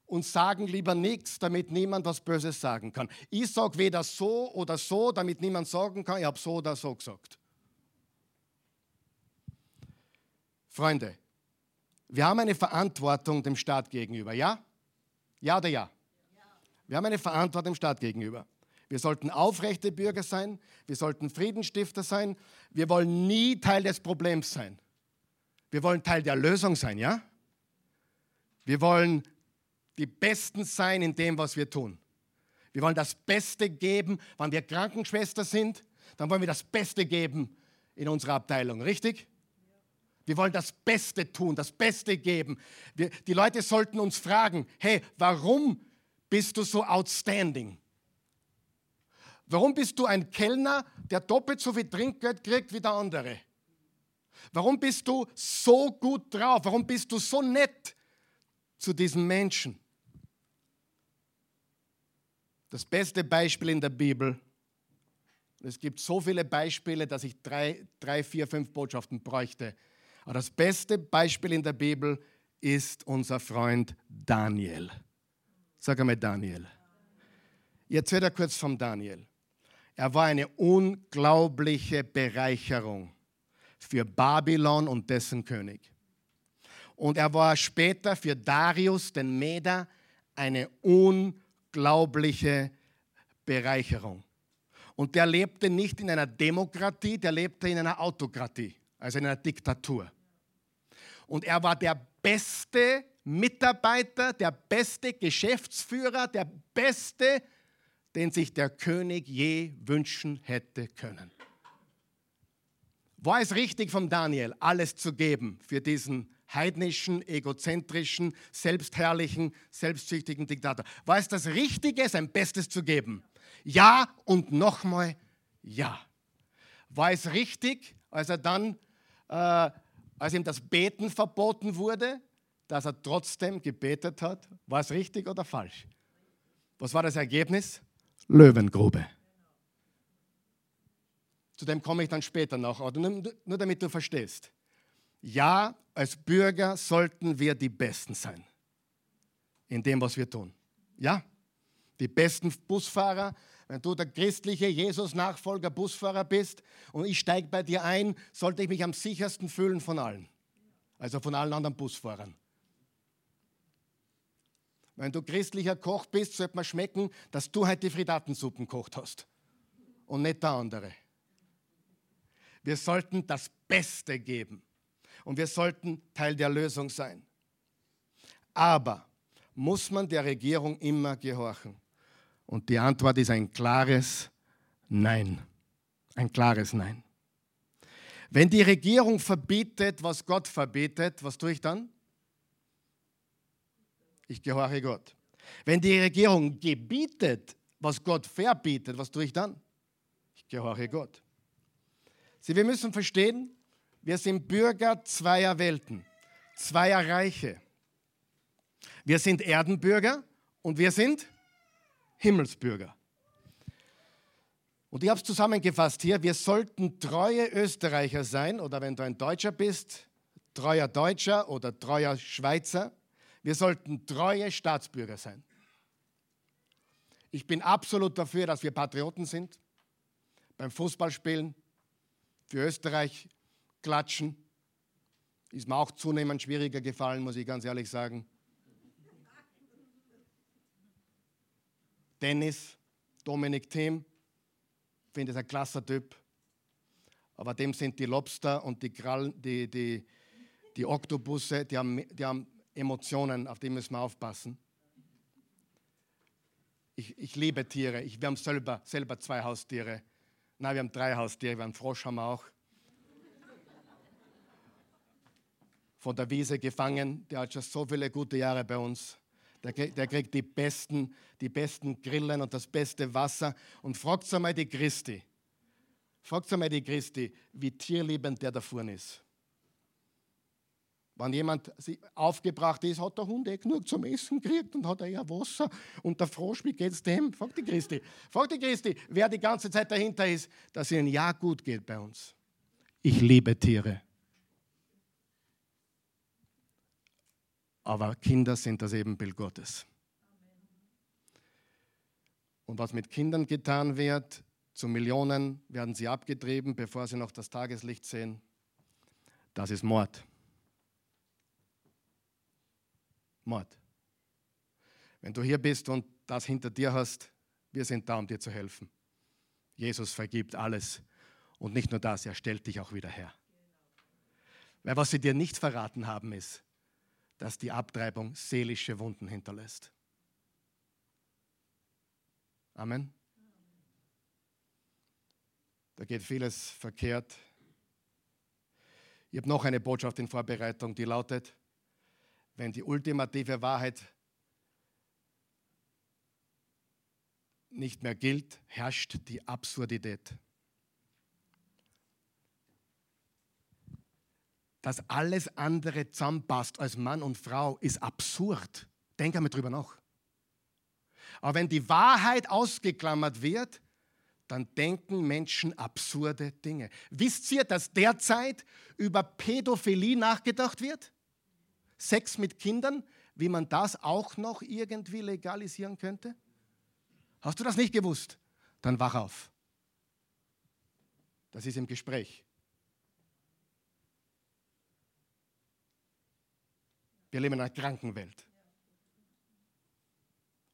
und sagen lieber nichts, damit niemand was Böses sagen kann. Ich sage weder so oder so, damit niemand sagen kann, ich habe so oder so gesagt. Freunde, wir haben eine Verantwortung dem Staat gegenüber, ja? Ja oder ja? Wir haben eine Verantwortung dem Staat gegenüber. Wir sollten aufrechte Bürger sein, wir sollten Friedensstifter sein, wir wollen nie Teil des Problems sein. Wir wollen Teil der Lösung sein, ja? Wir wollen die Besten sein in dem, was wir tun. Wir wollen das Beste geben, wenn wir Krankenschwester sind, dann wollen wir das Beste geben in unserer Abteilung, richtig? Wir wollen das Beste tun, das Beste geben. Wir, die Leute sollten uns fragen, hey, warum bist du so outstanding? Warum bist du ein Kellner, der doppelt so viel Trinkgeld kriegt wie der andere? Warum bist du so gut drauf? Warum bist du so nett zu diesen Menschen? Das beste Beispiel in der Bibel, es gibt so viele Beispiele, dass ich drei, drei vier, fünf Botschaften bräuchte, aber das beste Beispiel in der Bibel ist unser Freund Daniel. Sag einmal Daniel. Ich erzähle kurz vom Daniel. Er war eine unglaubliche Bereicherung für Babylon und dessen König. Und er war später für Darius, den Meder, eine unglaubliche Bereicherung. Und der lebte nicht in einer Demokratie, der lebte in einer Autokratie, also in einer Diktatur. Und er war der beste Mitarbeiter, der beste Geschäftsführer, der beste, den sich der König je wünschen hätte können. War es richtig von Daniel, alles zu geben für diesen heidnischen, egozentrischen, selbstherrlichen, selbstsüchtigen Diktator? War es das Richtige, sein Bestes zu geben? Ja und nochmal ja. War es richtig, als er dann, äh, als ihm das Beten verboten wurde, dass er trotzdem gebetet hat? War es richtig oder falsch? Was war das Ergebnis? Löwengrube. Zu dem komme ich dann später noch, aber nur, nur damit du verstehst. Ja, als Bürger sollten wir die Besten sein in dem, was wir tun. Ja, die besten Busfahrer. Wenn du der christliche Jesus-Nachfolger Busfahrer bist und ich steige bei dir ein, sollte ich mich am sichersten fühlen von allen. Also von allen anderen Busfahrern. Wenn du christlicher Koch bist, sollte man schmecken, dass du heute die Fridatensuppen gekocht hast und nicht der andere. Wir sollten das Beste geben und wir sollten Teil der Lösung sein. Aber muss man der Regierung immer gehorchen? Und die Antwort ist ein klares Nein. Ein klares Nein. Wenn die Regierung verbietet, was Gott verbietet, was tue ich dann? Ich gehorche Gott. Wenn die Regierung gebietet, was Gott verbietet, was tue ich dann? Ich gehorche Gott. Sie, wir müssen verstehen, wir sind Bürger zweier Welten, zweier Reiche. Wir sind Erdenbürger und wir sind Himmelsbürger. Und ich habe es zusammengefasst hier, wir sollten treue Österreicher sein oder wenn du ein Deutscher bist, treuer Deutscher oder treuer Schweizer. Wir sollten treue Staatsbürger sein. Ich bin absolut dafür, dass wir Patrioten sind. Beim Fußballspielen für Österreich klatschen. Ist mir auch zunehmend schwieriger gefallen, muss ich ganz ehrlich sagen. Dennis, Dominik Thiem, finde ich ein klasser Typ. Aber dem sind die Lobster und die, Krallen, die, die, die Oktopusse, die haben, die haben Emotionen, auf die müssen wir aufpassen. Ich, ich liebe Tiere. Ich, wir haben selber, selber zwei Haustiere. Nein, wir haben drei Haustiere. Wir haben Frosch haben wir auch. Von der Wiese gefangen. Der hat schon so viele gute Jahre bei uns. Der, der kriegt die besten, die besten Grillen und das beste Wasser. Und fragt einmal die Christi. Fragt einmal die Christi, wie tierliebend der da vorne ist. Wenn jemand aufgebracht ist, hat der Hund eh genug zum Essen gekriegt und hat er ja Wasser. Und der Frosch, wie geht's dem? Fragt die Christi. Fragt die Christi, wer die ganze Zeit dahinter ist, dass ihnen ja gut geht bei uns. Ich liebe Tiere. Aber Kinder sind das Ebenbild Gottes. Und was mit Kindern getan wird, zu Millionen werden sie abgetrieben, bevor sie noch das Tageslicht sehen, das ist Mord. Mord. Wenn du hier bist und das hinter dir hast, wir sind da, um dir zu helfen. Jesus vergibt alles. Und nicht nur das, er stellt dich auch wieder her. Weil was sie dir nicht verraten haben, ist, dass die Abtreibung seelische Wunden hinterlässt. Amen. Da geht vieles verkehrt. Ich habe noch eine Botschaft in Vorbereitung, die lautet, wenn die ultimative Wahrheit nicht mehr gilt, herrscht die Absurdität. Dass alles andere zusammenpasst als Mann und Frau, ist absurd. Denk einmal drüber nach. Aber wenn die Wahrheit ausgeklammert wird, dann denken Menschen absurde Dinge. Wisst ihr, dass derzeit über Pädophilie nachgedacht wird? Sex mit Kindern, wie man das auch noch irgendwie legalisieren könnte? Hast du das nicht gewusst? Dann wach auf. Das ist im Gespräch. Wir leben in einer kranken Welt.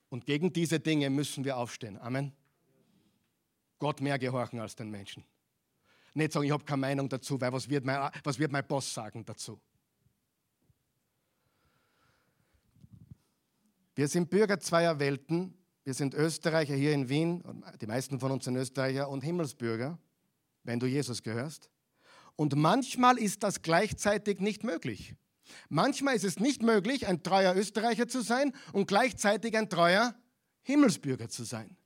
Und gegen diese Dinge müssen wir aufstehen. Amen. Gott mehr gehorchen als den Menschen. Nicht sagen, ich habe keine Meinung dazu, weil was wird, mein, was wird mein Boss sagen dazu? Wir sind Bürger zweier Welten. Wir sind Österreicher hier in Wien, die meisten von uns sind Österreicher und Himmelsbürger, wenn du Jesus gehörst. Und manchmal ist das gleichzeitig nicht möglich. Manchmal ist es nicht möglich, ein treuer Österreicher zu sein und gleichzeitig ein treuer Himmelsbürger zu sein.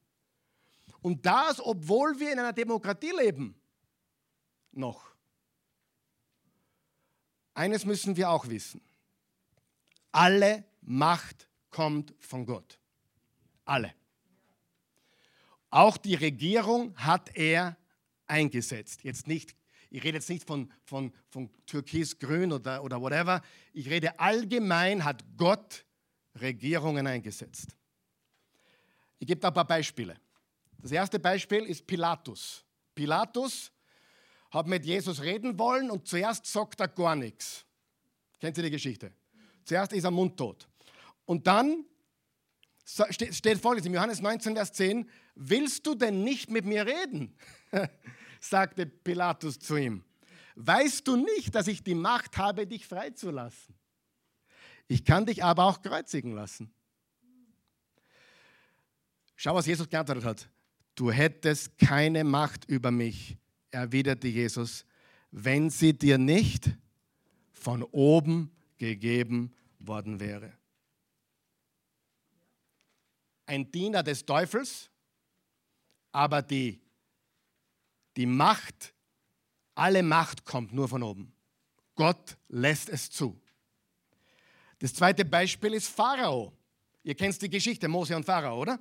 Und das, obwohl wir in einer Demokratie leben. Noch. Eines müssen wir auch wissen. Alle Macht kommt von Gott. Alle. Auch die Regierung hat er eingesetzt. Jetzt nicht ich rede jetzt nicht von, von, von Türkis-Grün oder, oder whatever. Ich rede allgemein, hat Gott Regierungen eingesetzt. Ich gebe da ein paar Beispiele. Das erste Beispiel ist Pilatus. Pilatus hat mit Jesus reden wollen und zuerst sagt er gar nichts. Kennt ihr die Geschichte? Zuerst ist er mundtot. Und dann steht folgendes im Johannes 19, Vers 10, willst du denn nicht mit mir reden? sagte Pilatus zu ihm, weißt du nicht, dass ich die Macht habe, dich freizulassen? Ich kann dich aber auch kreuzigen lassen. Schau, was Jesus geantwortet hat. Du hättest keine Macht über mich, erwiderte Jesus, wenn sie dir nicht von oben gegeben worden wäre. Ein Diener des Teufels, aber die die Macht, alle Macht kommt nur von oben. Gott lässt es zu. Das zweite Beispiel ist Pharao. Ihr kennt die Geschichte Mose und Pharao, oder?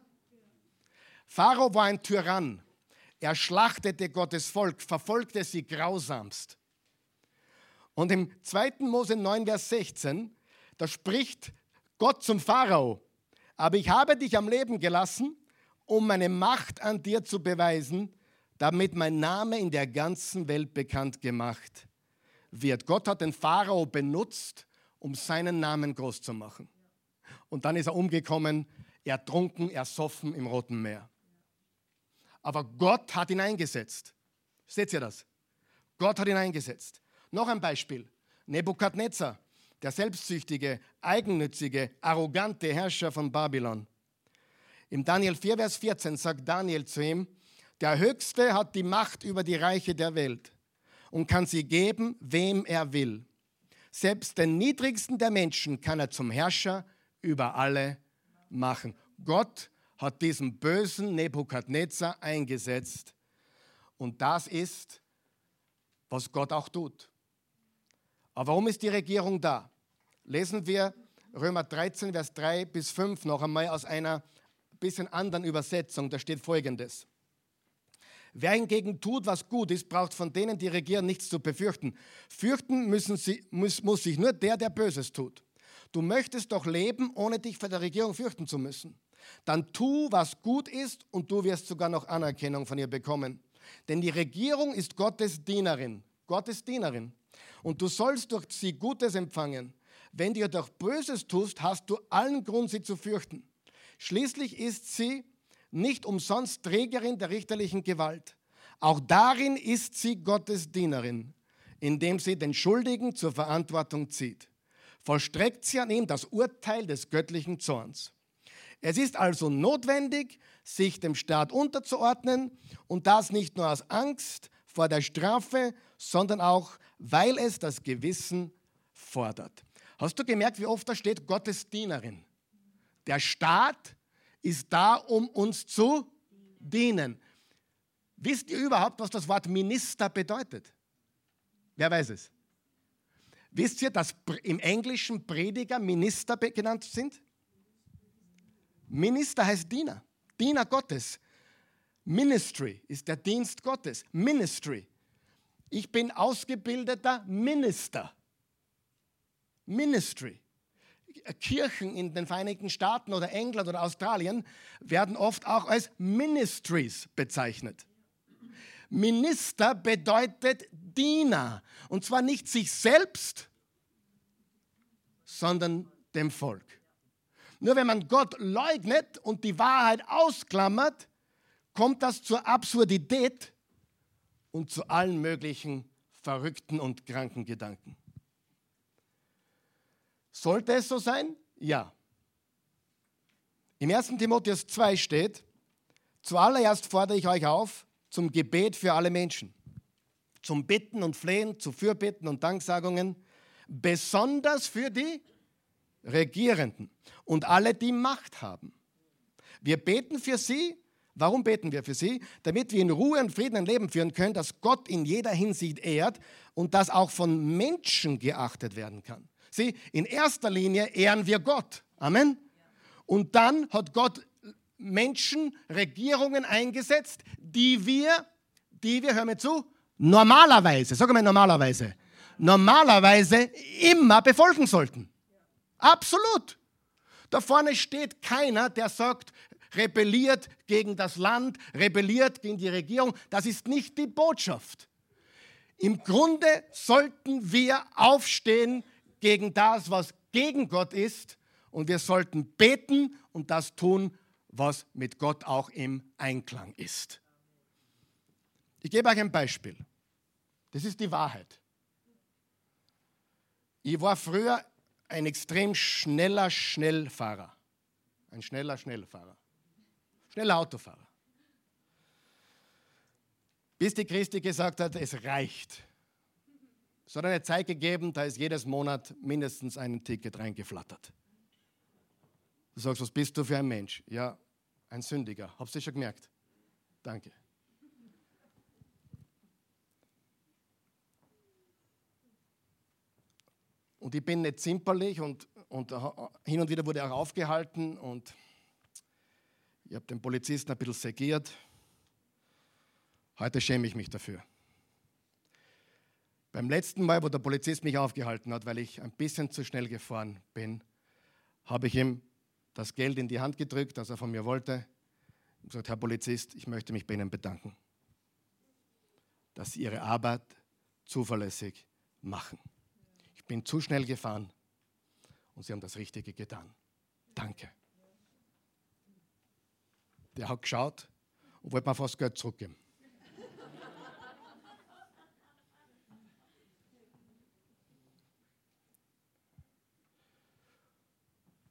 Pharao war ein Tyrann. Er schlachtete Gottes Volk, verfolgte sie grausamst. Und im 2. Mose 9, Vers 16, da spricht Gott zum Pharao, aber ich habe dich am Leben gelassen, um meine Macht an dir zu beweisen damit mein Name in der ganzen Welt bekannt gemacht wird. Gott hat den Pharao benutzt, um seinen Namen groß zu machen. Und dann ist er umgekommen, ertrunken, ersoffen im Roten Meer. Aber Gott hat ihn eingesetzt. Seht ihr das? Gott hat ihn eingesetzt. Noch ein Beispiel. Nebukadnezar, der selbstsüchtige, eigennützige, arrogante Herrscher von Babylon. Im Daniel 4, Vers 14 sagt Daniel zu ihm, der Höchste hat die Macht über die Reiche der Welt und kann sie geben, wem er will. Selbst den niedrigsten der Menschen kann er zum Herrscher über alle machen. Gott hat diesen bösen Nebukadnezar eingesetzt. Und das ist, was Gott auch tut. Aber warum ist die Regierung da? Lesen wir Römer 13, Vers 3 bis 5 noch einmal aus einer bisschen anderen Übersetzung. Da steht folgendes. Wer hingegen tut, was gut ist, braucht von denen, die regieren, nichts zu befürchten. Fürchten müssen sie, muss, muss sich nur der, der Böses tut. Du möchtest doch leben, ohne dich vor der Regierung fürchten zu müssen. Dann tu, was gut ist, und du wirst sogar noch Anerkennung von ihr bekommen. Denn die Regierung ist Gottes Dienerin. Gottes Dienerin. Und du sollst durch sie Gutes empfangen. Wenn du jedoch Böses tust, hast du allen Grund, sie zu fürchten. Schließlich ist sie nicht umsonst Trägerin der richterlichen Gewalt. Auch darin ist sie Gottes Dienerin, indem sie den Schuldigen zur Verantwortung zieht. Vollstreckt sie an ihm das Urteil des göttlichen Zorns. Es ist also notwendig, sich dem Staat unterzuordnen und das nicht nur aus Angst vor der Strafe, sondern auch, weil es das Gewissen fordert. Hast du gemerkt, wie oft da steht Gottes Dienerin? Der Staat ist da, um uns zu dienen. Wisst ihr überhaupt, was das Wort Minister bedeutet? Wer weiß es? Wisst ihr, dass im Englischen Prediger Minister genannt sind? Minister heißt Diener, Diener Gottes. Ministry ist der Dienst Gottes. Ministry. Ich bin ausgebildeter Minister. Ministry. Kirchen in den Vereinigten Staaten oder England oder Australien werden oft auch als Ministries bezeichnet. Minister bedeutet Diener. Und zwar nicht sich selbst, sondern dem Volk. Nur wenn man Gott leugnet und die Wahrheit ausklammert, kommt das zur Absurdität und zu allen möglichen verrückten und kranken Gedanken. Sollte es so sein? Ja. Im 1. Timotheus 2 steht, zuallererst fordere ich euch auf zum Gebet für alle Menschen, zum Bitten und Flehen, zu Fürbitten und Danksagungen, besonders für die Regierenden und alle, die Macht haben. Wir beten für sie. Warum beten wir für sie? Damit wir in Ruhe und Frieden ein Leben führen können, das Gott in jeder Hinsicht ehrt und das auch von Menschen geachtet werden kann. Sieh, in erster Linie ehren wir Gott. Amen. Und dann hat Gott Menschen, Regierungen eingesetzt, die wir, die wir, hör mir zu, normalerweise, sag mal normalerweise, normalerweise immer befolgen sollten. Absolut. Da vorne steht keiner, der sagt, rebelliert gegen das Land, rebelliert gegen die Regierung. Das ist nicht die Botschaft. Im Grunde sollten wir aufstehen gegen das, was gegen Gott ist, und wir sollten beten und das tun, was mit Gott auch im Einklang ist. Ich gebe euch ein Beispiel. Das ist die Wahrheit. Ich war früher ein extrem schneller Schnellfahrer. Ein schneller Schnellfahrer. Schneller Autofahrer. Bis die Christi gesagt hat, es reicht. Es hat eine Zeit gegeben, da ist jedes Monat mindestens ein Ticket reingeflattert. Du sagst, was bist du für ein Mensch? Ja, ein Sündiger. Habst du schon gemerkt? Danke. Und ich bin nicht zimperlich und, und hin und wieder wurde auch aufgehalten und ich habe den Polizisten ein bisschen segiert. Heute schäme ich mich dafür. Beim letzten Mal, wo der Polizist mich aufgehalten hat, weil ich ein bisschen zu schnell gefahren bin, habe ich ihm das Geld in die Hand gedrückt, das er von mir wollte, und gesagt, Herr Polizist, ich möchte mich bei Ihnen bedanken, dass Sie Ihre Arbeit zuverlässig machen bin zu schnell gefahren und sie haben das Richtige getan. Danke. Der hat geschaut und wollte mir fast Geld zurückgeben.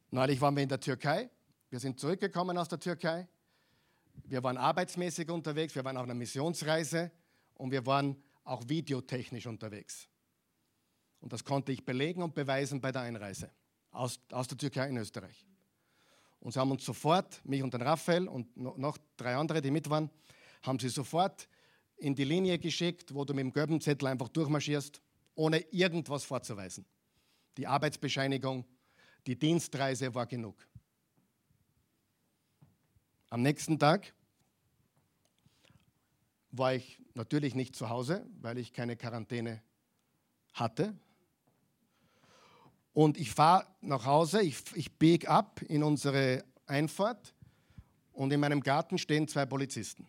Neulich waren wir in der Türkei. Wir sind zurückgekommen aus der Türkei. Wir waren arbeitsmäßig unterwegs, wir waren auf einer Missionsreise und wir waren auch videotechnisch unterwegs. Und das konnte ich belegen und beweisen bei der Einreise aus, aus der Türkei in Österreich. Und sie haben uns sofort, mich und den Raphael und noch drei andere, die mit waren, haben sie sofort in die Linie geschickt, wo du mit dem gelben Zettel einfach durchmarschierst, ohne irgendwas vorzuweisen. Die Arbeitsbescheinigung, die Dienstreise war genug. Am nächsten Tag war ich natürlich nicht zu Hause, weil ich keine Quarantäne hatte. Und ich fahre nach Hause, ich, ich biege ab in unsere Einfahrt und in meinem Garten stehen zwei Polizisten.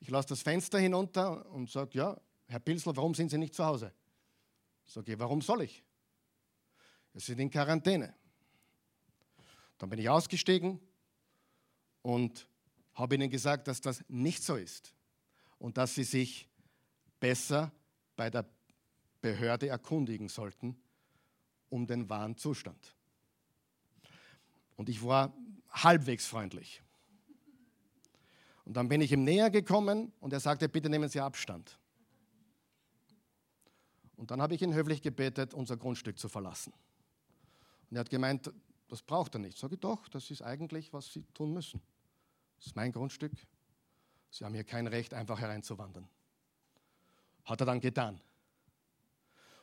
Ich lasse das Fenster hinunter und sage, ja, Herr Pilsel, warum sind Sie nicht zu Hause? Sage ich, warum soll ich? Sie sind in Quarantäne. Dann bin ich ausgestiegen und habe ihnen gesagt, dass das nicht so ist und dass sie sich besser bei der Behörde erkundigen sollten, um den wahren Zustand. Und ich war halbwegs freundlich. Und dann bin ich ihm näher gekommen und er sagte, bitte nehmen Sie Abstand. Und dann habe ich ihn höflich gebetet, unser Grundstück zu verlassen. Und er hat gemeint, das braucht er nicht. Sage ich doch, das ist eigentlich, was Sie tun müssen. Das ist mein Grundstück. Sie haben hier kein Recht, einfach hereinzuwandern. Hat er dann getan.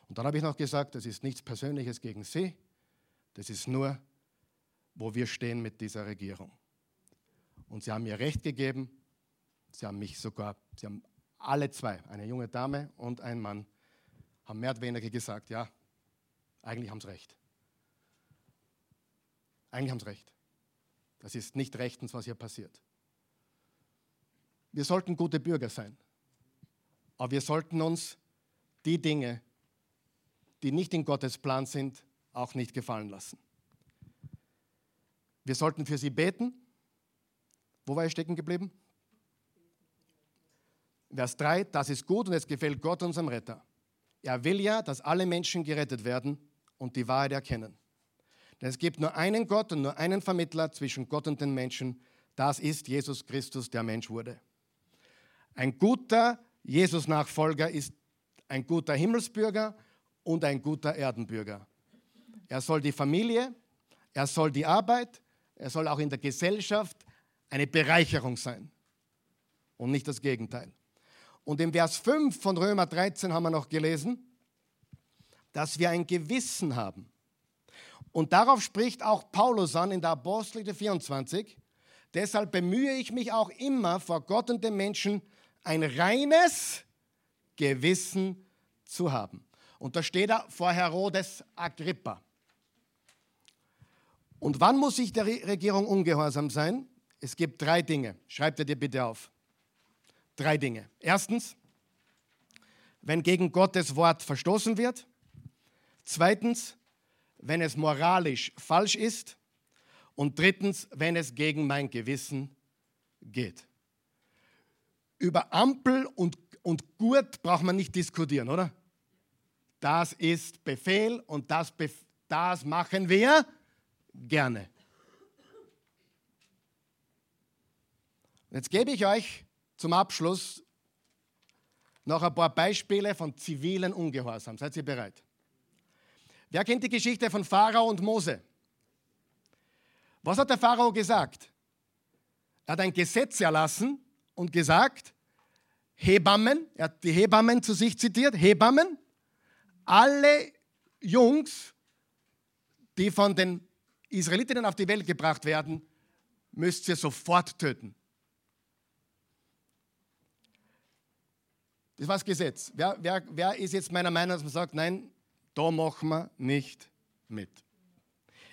Und dann habe ich noch gesagt, das ist nichts Persönliches gegen Sie, das ist nur, wo wir stehen mit dieser Regierung. Und Sie haben mir recht gegeben, Sie haben mich sogar, Sie haben alle zwei, eine junge Dame und ein Mann, haben mehr oder weniger gesagt, ja, eigentlich haben Sie recht. Eigentlich haben sie recht. Das ist nicht rechtens, was hier passiert. Wir sollten gute Bürger sein. Aber wir sollten uns die Dinge, die nicht in Gottes Plan sind, auch nicht gefallen lassen. Wir sollten für sie beten. Wo war ich stecken geblieben? Vers 3, das ist gut und es gefällt Gott, unserem Retter. Er will ja, dass alle Menschen gerettet werden und die Wahrheit erkennen. Denn es gibt nur einen Gott und nur einen Vermittler zwischen Gott und den Menschen. Das ist Jesus Christus, der Mensch wurde. Ein guter Jesus-Nachfolger ist ein guter Himmelsbürger und ein guter Erdenbürger. Er soll die Familie, er soll die Arbeit, er soll auch in der Gesellschaft eine Bereicherung sein und nicht das Gegenteil. Und im Vers 5 von Römer 13 haben wir noch gelesen, dass wir ein Gewissen haben. Und darauf spricht auch Paulus an in der Apostelgeschichte 24. Deshalb bemühe ich mich auch immer vor Gott und den Menschen, ein reines Gewissen zu haben. Und da steht er vor Herodes Agrippa. Und wann muss ich der Regierung ungehorsam sein? Es gibt drei Dinge. Schreibt er dir bitte auf. Drei Dinge. Erstens, wenn gegen Gottes Wort verstoßen wird. Zweitens, wenn es moralisch falsch ist. Und drittens, wenn es gegen mein Gewissen geht. Über Ampel und, und Gurt braucht man nicht diskutieren, oder? Das ist Befehl und das, Bef das machen wir gerne. Jetzt gebe ich euch zum Abschluss noch ein paar Beispiele von zivilen Ungehorsam. Seid ihr bereit? Wer kennt die Geschichte von Pharao und Mose? Was hat der Pharao gesagt? Er hat ein Gesetz erlassen und gesagt, Hebammen, er hat die Hebammen zu sich zitiert, Hebammen, alle Jungs, die von den Israelitinnen auf die Welt gebracht werden, müsst ihr sofort töten. Das war das Gesetz. Wer, wer, wer ist jetzt meiner Meinung, dass man sagt, nein, da machen wir nicht mit.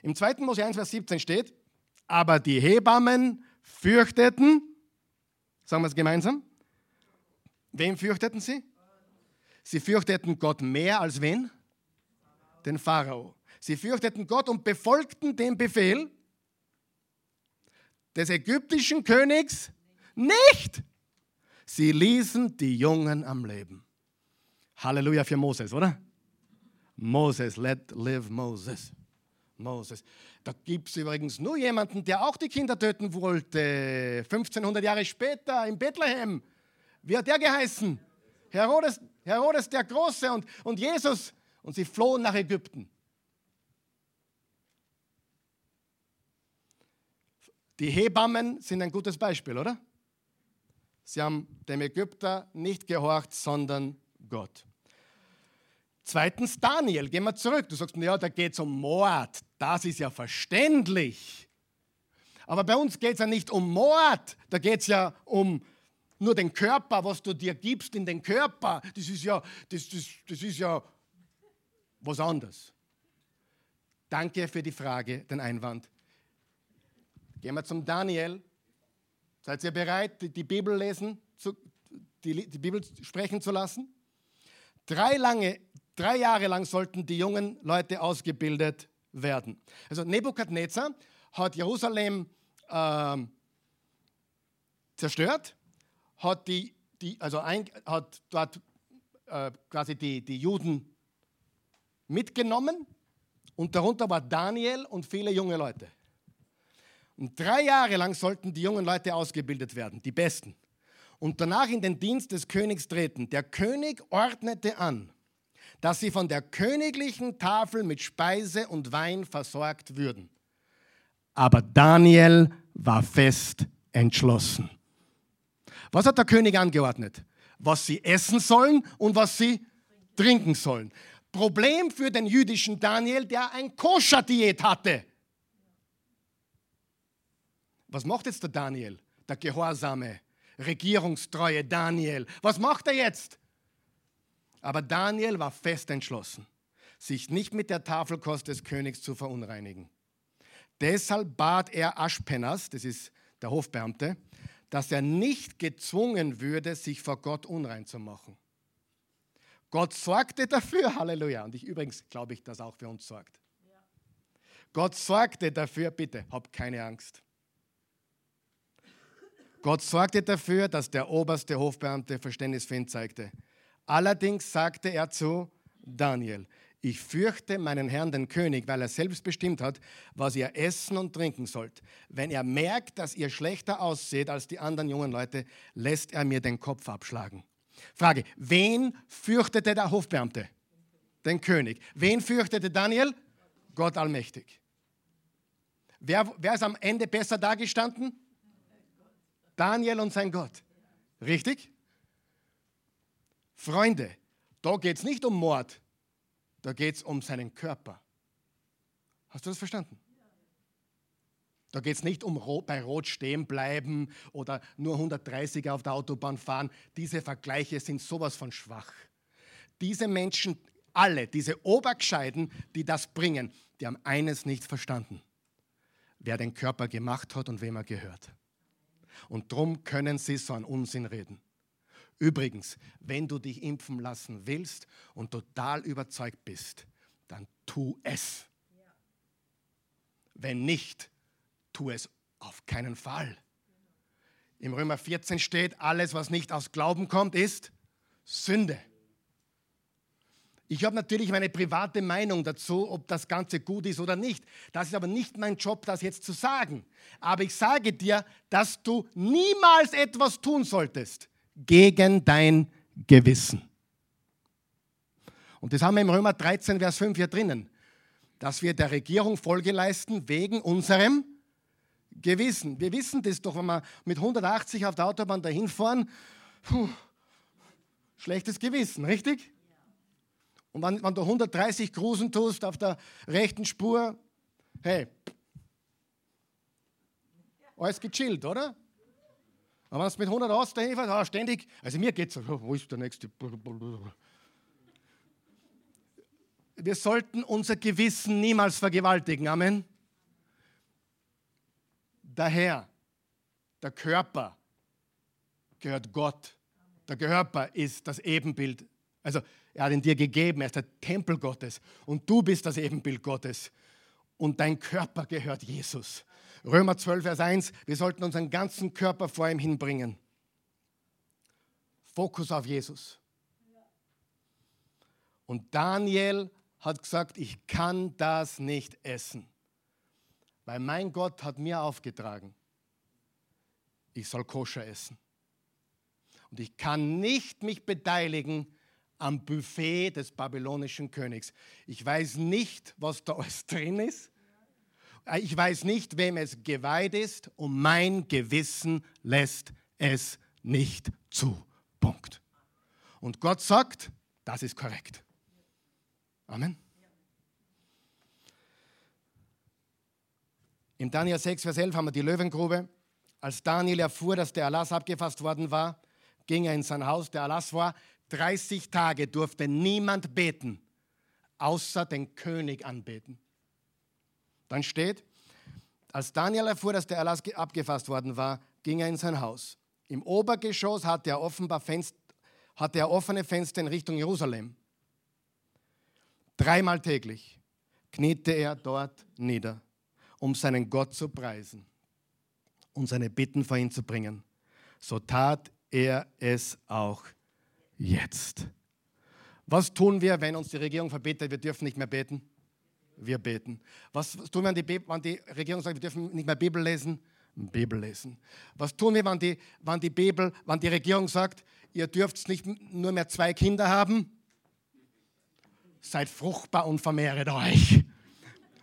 Im 2. Mose 1, Vers 17 steht, aber die Hebammen fürchteten, sagen wir es gemeinsam, wem fürchteten sie? Sie fürchteten Gott mehr als wen? Den Pharao. Sie fürchteten Gott und befolgten den Befehl des ägyptischen Königs nicht. Sie ließen die Jungen am Leben. Halleluja für Moses, oder? Moses, let live Moses. Moses. Da gibt es übrigens nur jemanden, der auch die Kinder töten wollte. 1500 Jahre später in Bethlehem. Wie hat der geheißen? Herodes, Herodes der Große und, und Jesus. Und sie flohen nach Ägypten. Die Hebammen sind ein gutes Beispiel, oder? Sie haben dem Ägypter nicht gehorcht, sondern Gott. Zweitens Daniel, gehen wir zurück. Du sagst, ja, da geht es um Mord. Das ist ja verständlich. Aber bei uns geht es ja nicht um Mord. Da geht es ja um nur den Körper, was du dir gibst in den Körper. Das ist ja, das, das, das ist ja was anderes. Danke für die Frage, den Einwand. Gehen wir zum Daniel, Seid ihr bereit, die Bibel lesen, die, Bibel sprechen zu lassen? Drei, lange, drei Jahre lang sollten die jungen Leute ausgebildet werden. Also Nebukadnezar hat Jerusalem äh, zerstört, hat, die, die, also ein, hat dort äh, quasi die, die Juden mitgenommen und darunter war Daniel und viele junge Leute. Und drei Jahre lang sollten die jungen Leute ausgebildet werden, die Besten. Und danach in den Dienst des Königs treten. Der König ordnete an, dass sie von der königlichen Tafel mit Speise und Wein versorgt würden. Aber Daniel war fest entschlossen. Was hat der König angeordnet? Was sie essen sollen und was sie trinken sollen. Problem für den jüdischen Daniel, der ein Koscher-Diät hatte. Was macht jetzt der Daniel, der gehorsame, regierungstreue Daniel? Was macht er jetzt? Aber Daniel war fest entschlossen, sich nicht mit der Tafelkost des Königs zu verunreinigen. Deshalb bat er Aschpenas, das ist der Hofbeamte, dass er nicht gezwungen würde, sich vor Gott unrein zu machen. Gott sorgte dafür, Halleluja. Und ich übrigens glaube ich, dass auch für uns sorgt. Gott sorgte dafür, bitte, hab keine Angst. Gott sorgte dafür, dass der oberste Hofbeamte Verständnis für ihn zeigte. Allerdings sagte er zu Daniel, ich fürchte meinen Herrn, den König, weil er selbst bestimmt hat, was ihr essen und trinken sollt. Wenn er merkt, dass ihr schlechter ausseht als die anderen jungen Leute, lässt er mir den Kopf abschlagen. Frage, wen fürchtete der Hofbeamte? Den König. Wen fürchtete Daniel? Gott allmächtig. Wer, wer ist am Ende besser dagestanden? Daniel und sein Gott. Richtig? Freunde, da geht es nicht um Mord, da geht es um seinen Körper. Hast du das verstanden? Da geht es nicht um bei Rot stehen bleiben oder nur 130 auf der Autobahn fahren. Diese Vergleiche sind sowas von schwach. Diese Menschen, alle, diese Obergescheiden, die das bringen, die haben eines nicht verstanden. Wer den Körper gemacht hat und wem er gehört. Und darum können sie so einen Unsinn reden. Übrigens, wenn du dich impfen lassen willst und total überzeugt bist, dann tu es. Wenn nicht, tu es auf keinen Fall. Im Römer 14 steht, alles, was nicht aus Glauben kommt, ist Sünde. Ich habe natürlich meine private Meinung dazu, ob das Ganze gut ist oder nicht. Das ist aber nicht mein Job, das jetzt zu sagen. Aber ich sage dir, dass du niemals etwas tun solltest gegen dein Gewissen. Und das haben wir im Römer 13, Vers 5 hier drinnen, dass wir der Regierung Folge leisten wegen unserem Gewissen. Wir wissen das doch, wenn wir mit 180 auf der Autobahn dahin fahren, puh, schlechtes Gewissen, richtig? Und wenn, wenn du 130 Grusen tust auf der rechten Spur, hey, alles gechillt, oder? Aber wenn du mit 100 aus dahin fährst, ah, ständig, also mir geht es so, wo ist der nächste? Wir sollten unser Gewissen niemals vergewaltigen. Amen. Daher, der Körper gehört Gott. Der Körper ist das Ebenbild. Also er hat ihn dir gegeben, er ist der Tempel Gottes und du bist das Ebenbild Gottes und dein Körper gehört Jesus. Römer 12, Vers 1, wir sollten unseren ganzen Körper vor ihm hinbringen. Fokus auf Jesus. Und Daniel hat gesagt, ich kann das nicht essen, weil mein Gott hat mir aufgetragen, ich soll koscher essen. Und ich kann nicht mich beteiligen am Buffet des babylonischen Königs. Ich weiß nicht, was da alles drin ist. Ich weiß nicht, wem es geweiht ist und mein Gewissen lässt es nicht zu. Punkt. Und Gott sagt, das ist korrekt. Amen. In Daniel 6, Vers 11 haben wir die Löwengrube. Als Daniel erfuhr, dass der Erlass abgefasst worden war, ging er in sein Haus. Der Erlass war, 30 Tage durfte niemand beten, außer den König anbeten. Dann steht, als Daniel erfuhr, dass der Erlass abgefasst worden war, ging er in sein Haus. Im Obergeschoss hatte er, offenbar Fenster, hatte er offene Fenster in Richtung Jerusalem. Dreimal täglich kniete er dort nieder, um seinen Gott zu preisen und seine Bitten vor ihn zu bringen. So tat er es auch jetzt. Was tun wir, wenn uns die Regierung verbietet, wir dürfen nicht mehr beten? Wir beten. Was tun wir, wenn die, wenn die Regierung sagt, wir dürfen nicht mehr Bibel lesen? Bibel lesen. Was tun wir, wenn die, wenn die Bibel, wenn die Regierung sagt, ihr dürft nicht nur mehr zwei Kinder haben? Seid fruchtbar und vermehret euch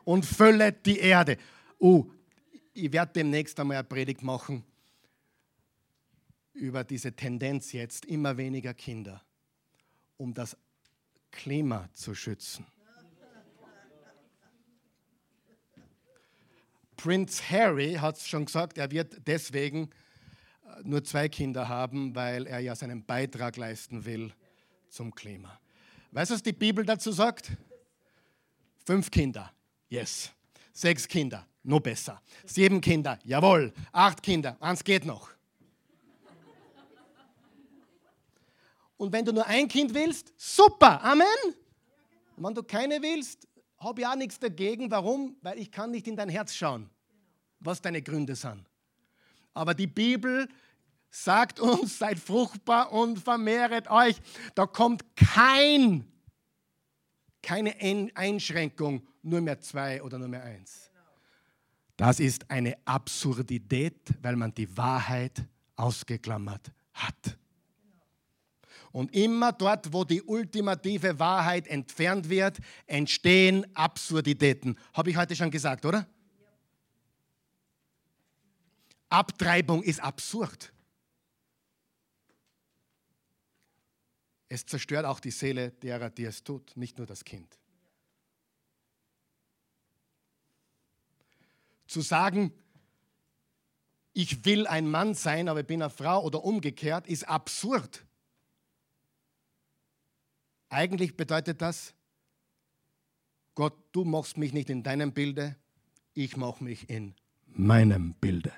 und füllet die Erde. Uh, ich werde demnächst einmal eine Predigt machen über diese Tendenz jetzt, immer weniger Kinder, um das Klima zu schützen. Prince Harry hat schon gesagt, er wird deswegen äh, nur zwei Kinder haben, weil er ja seinen Beitrag leisten will zum Klima. Weißt du, was die Bibel dazu sagt? Fünf Kinder, yes. Sechs Kinder, Noch besser. Sieben Kinder, jawohl. Acht Kinder, eins geht noch. Und wenn du nur ein Kind willst, super, Amen. Und wenn du keine willst, habe auch nichts dagegen. Warum? Weil ich kann nicht in dein Herz schauen, was deine Gründe sind. Aber die Bibel sagt uns, seid fruchtbar und vermehret euch. Da kommt kein, keine Einschränkung, nur mehr zwei oder nur mehr eins. Das ist eine Absurdität, weil man die Wahrheit ausgeklammert hat. Und immer dort, wo die ultimative Wahrheit entfernt wird, entstehen Absurditäten. Habe ich heute schon gesagt, oder? Abtreibung ist absurd. Es zerstört auch die Seele derer, die es tut, nicht nur das Kind. Zu sagen, ich will ein Mann sein, aber ich bin eine Frau oder umgekehrt, ist absurd. Eigentlich bedeutet das, Gott, du machst mich nicht in deinem Bilde, ich mache mich in meinem Bilde.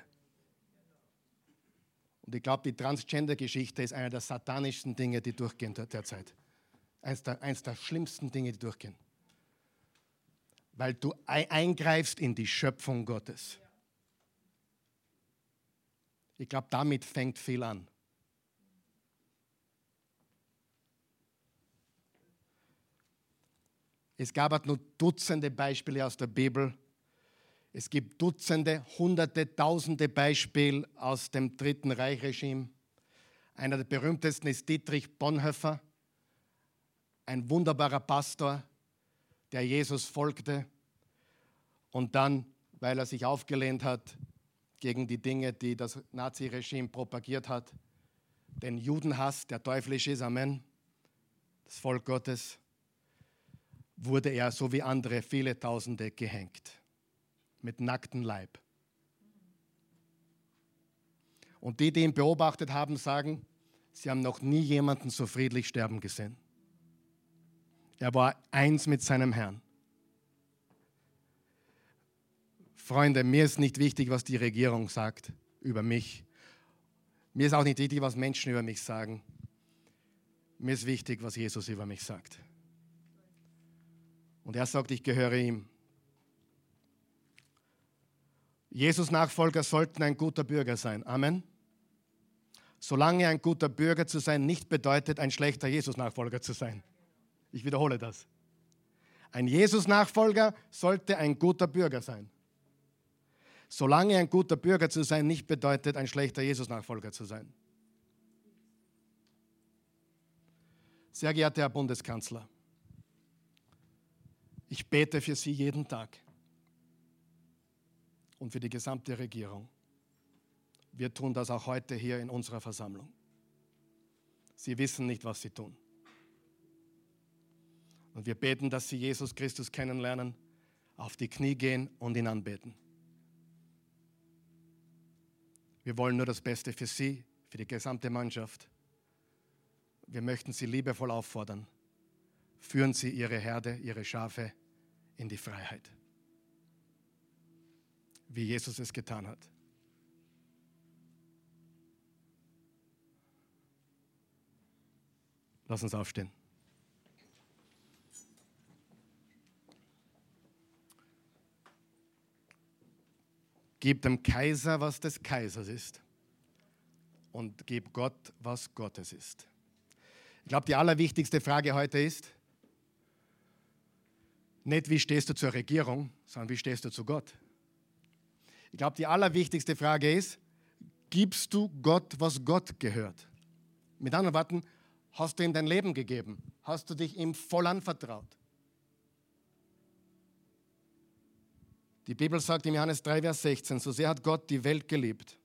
Und ich glaube, die Transgender-Geschichte ist einer der satanischsten Dinge, die durchgehen derzeit. Eins der, eins der schlimmsten Dinge, die durchgehen. Weil du eingreifst in die Schöpfung Gottes. Ich glaube, damit fängt viel an. Es gab halt nur Dutzende Beispiele aus der Bibel. Es gibt Dutzende, Hunderte, Tausende Beispiele aus dem Dritten Reichregime. Einer der berühmtesten ist Dietrich Bonhoeffer, ein wunderbarer Pastor, der Jesus folgte und dann, weil er sich aufgelehnt hat gegen die Dinge, die das Naziregime propagiert hat, den Judenhass, der teuflisch ist, Amen, das Volk Gottes, wurde er, so wie andere, viele Tausende gehängt. Mit nacktem Leib. Und die, die ihn beobachtet haben, sagen, sie haben noch nie jemanden so friedlich sterben gesehen. Er war eins mit seinem Herrn. Freunde, mir ist nicht wichtig, was die Regierung sagt über mich. Mir ist auch nicht wichtig, was Menschen über mich sagen. Mir ist wichtig, was Jesus über mich sagt. Und er sagt, ich gehöre ihm. Jesus-Nachfolger sollten ein guter Bürger sein. Amen. Solange ein guter Bürger zu sein nicht bedeutet, ein schlechter Jesus-Nachfolger zu sein. Ich wiederhole das. Ein Jesus-Nachfolger sollte ein guter Bürger sein. Solange ein guter Bürger zu sein nicht bedeutet, ein schlechter Jesus-Nachfolger zu sein. Sehr geehrter Herr Bundeskanzler, ich bete für Sie jeden Tag und für die gesamte Regierung. Wir tun das auch heute hier in unserer Versammlung. Sie wissen nicht, was Sie tun. Und wir beten, dass Sie Jesus Christus kennenlernen, auf die Knie gehen und ihn anbeten. Wir wollen nur das Beste für Sie, für die gesamte Mannschaft. Wir möchten Sie liebevoll auffordern. Führen Sie Ihre Herde, Ihre Schafe in die Freiheit, wie Jesus es getan hat. Lass uns aufstehen. Gib dem Kaiser, was des Kaisers ist. Und gib Gott, was Gottes ist. Ich glaube, die allerwichtigste Frage heute ist, nicht, wie stehst du zur Regierung, sondern wie stehst du zu Gott. Ich glaube, die allerwichtigste Frage ist, gibst du Gott, was Gott gehört? Mit anderen Worten, hast du ihm dein Leben gegeben? Hast du dich ihm voll anvertraut? Die Bibel sagt im Johannes 3, Vers 16, so sehr hat Gott die Welt geliebt,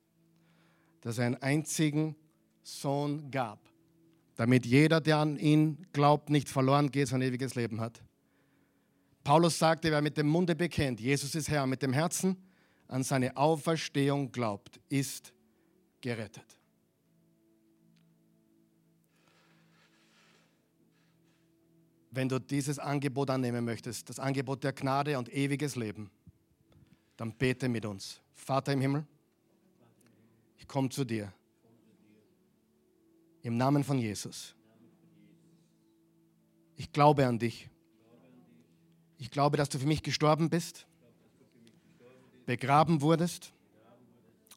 dass er einen einzigen Sohn gab, damit jeder, der an ihn glaubt, nicht verloren geht, sondern ewiges Leben hat. Paulus sagte, wer mit dem Munde bekennt, Jesus ist Herr, mit dem Herzen an seine Auferstehung glaubt, ist gerettet. Wenn du dieses Angebot annehmen möchtest, das Angebot der Gnade und ewiges Leben, Dann bete mit uns. Vater im Himmel, ich komme zu dir. Im Namen von Jesus. Ich glaube an dich. Ich glaube, dass du für mich gestorben bist, begraben wurdest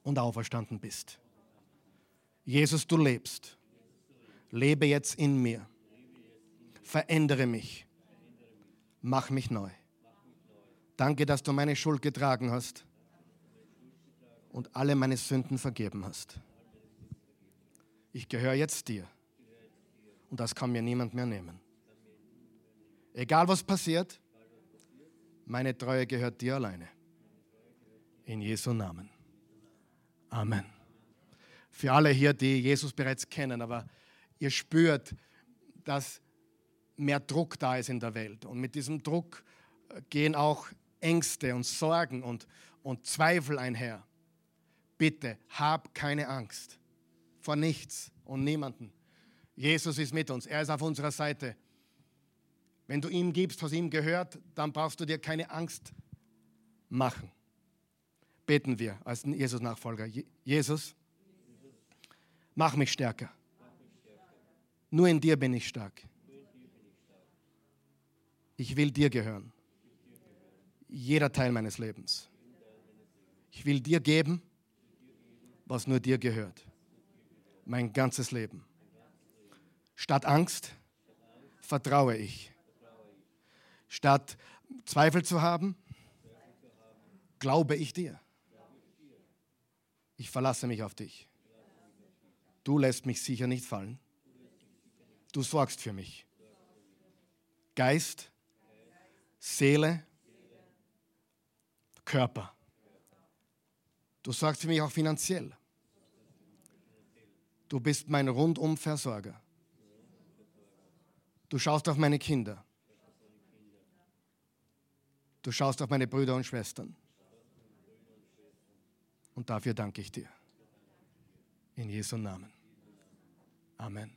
und auferstanden bist. Jesus, du lebst. Lebe jetzt in mir. Verändere mich. Mach mich neu. Danke, dass du meine Schuld getragen hast und alle meine Sünden vergeben hast. Ich gehöre jetzt dir und das kann mir niemand mehr nehmen. Egal was passiert, meine Treue gehört dir alleine. In Jesu Namen. Amen. Für alle hier, die Jesus bereits kennen, aber ihr spürt, dass mehr Druck da ist in der Welt. Und mit diesem Druck äh, gehen auch Ängste und Sorgen und, und Zweifel einher. Bitte hab keine Angst vor nichts und niemanden. Jesus ist mit uns, er ist auf unserer Seite. Wenn du ihm gibst, was ihm gehört, dann brauchst du dir keine Angst machen. Beten wir als Jesus-Nachfolger. Jesus, mach mich stärker. Nur in dir bin ich stark. Ich will dir gehören. Jeder Teil meines Lebens. Ich will dir geben, was nur dir gehört. Mein ganzes Leben. Statt Angst vertraue ich. Statt Zweifel zu haben, glaube ich dir. Ich verlasse mich auf dich. Du lässt mich sicher nicht fallen. Du sorgst für mich. Geist, Seele, Körper. Du sorgst für mich auch finanziell. Du bist mein Rundumversorger. Du schaust auf meine Kinder. Du schaust auf meine Brüder und Schwestern. Und dafür danke ich dir. In Jesu Namen. Amen.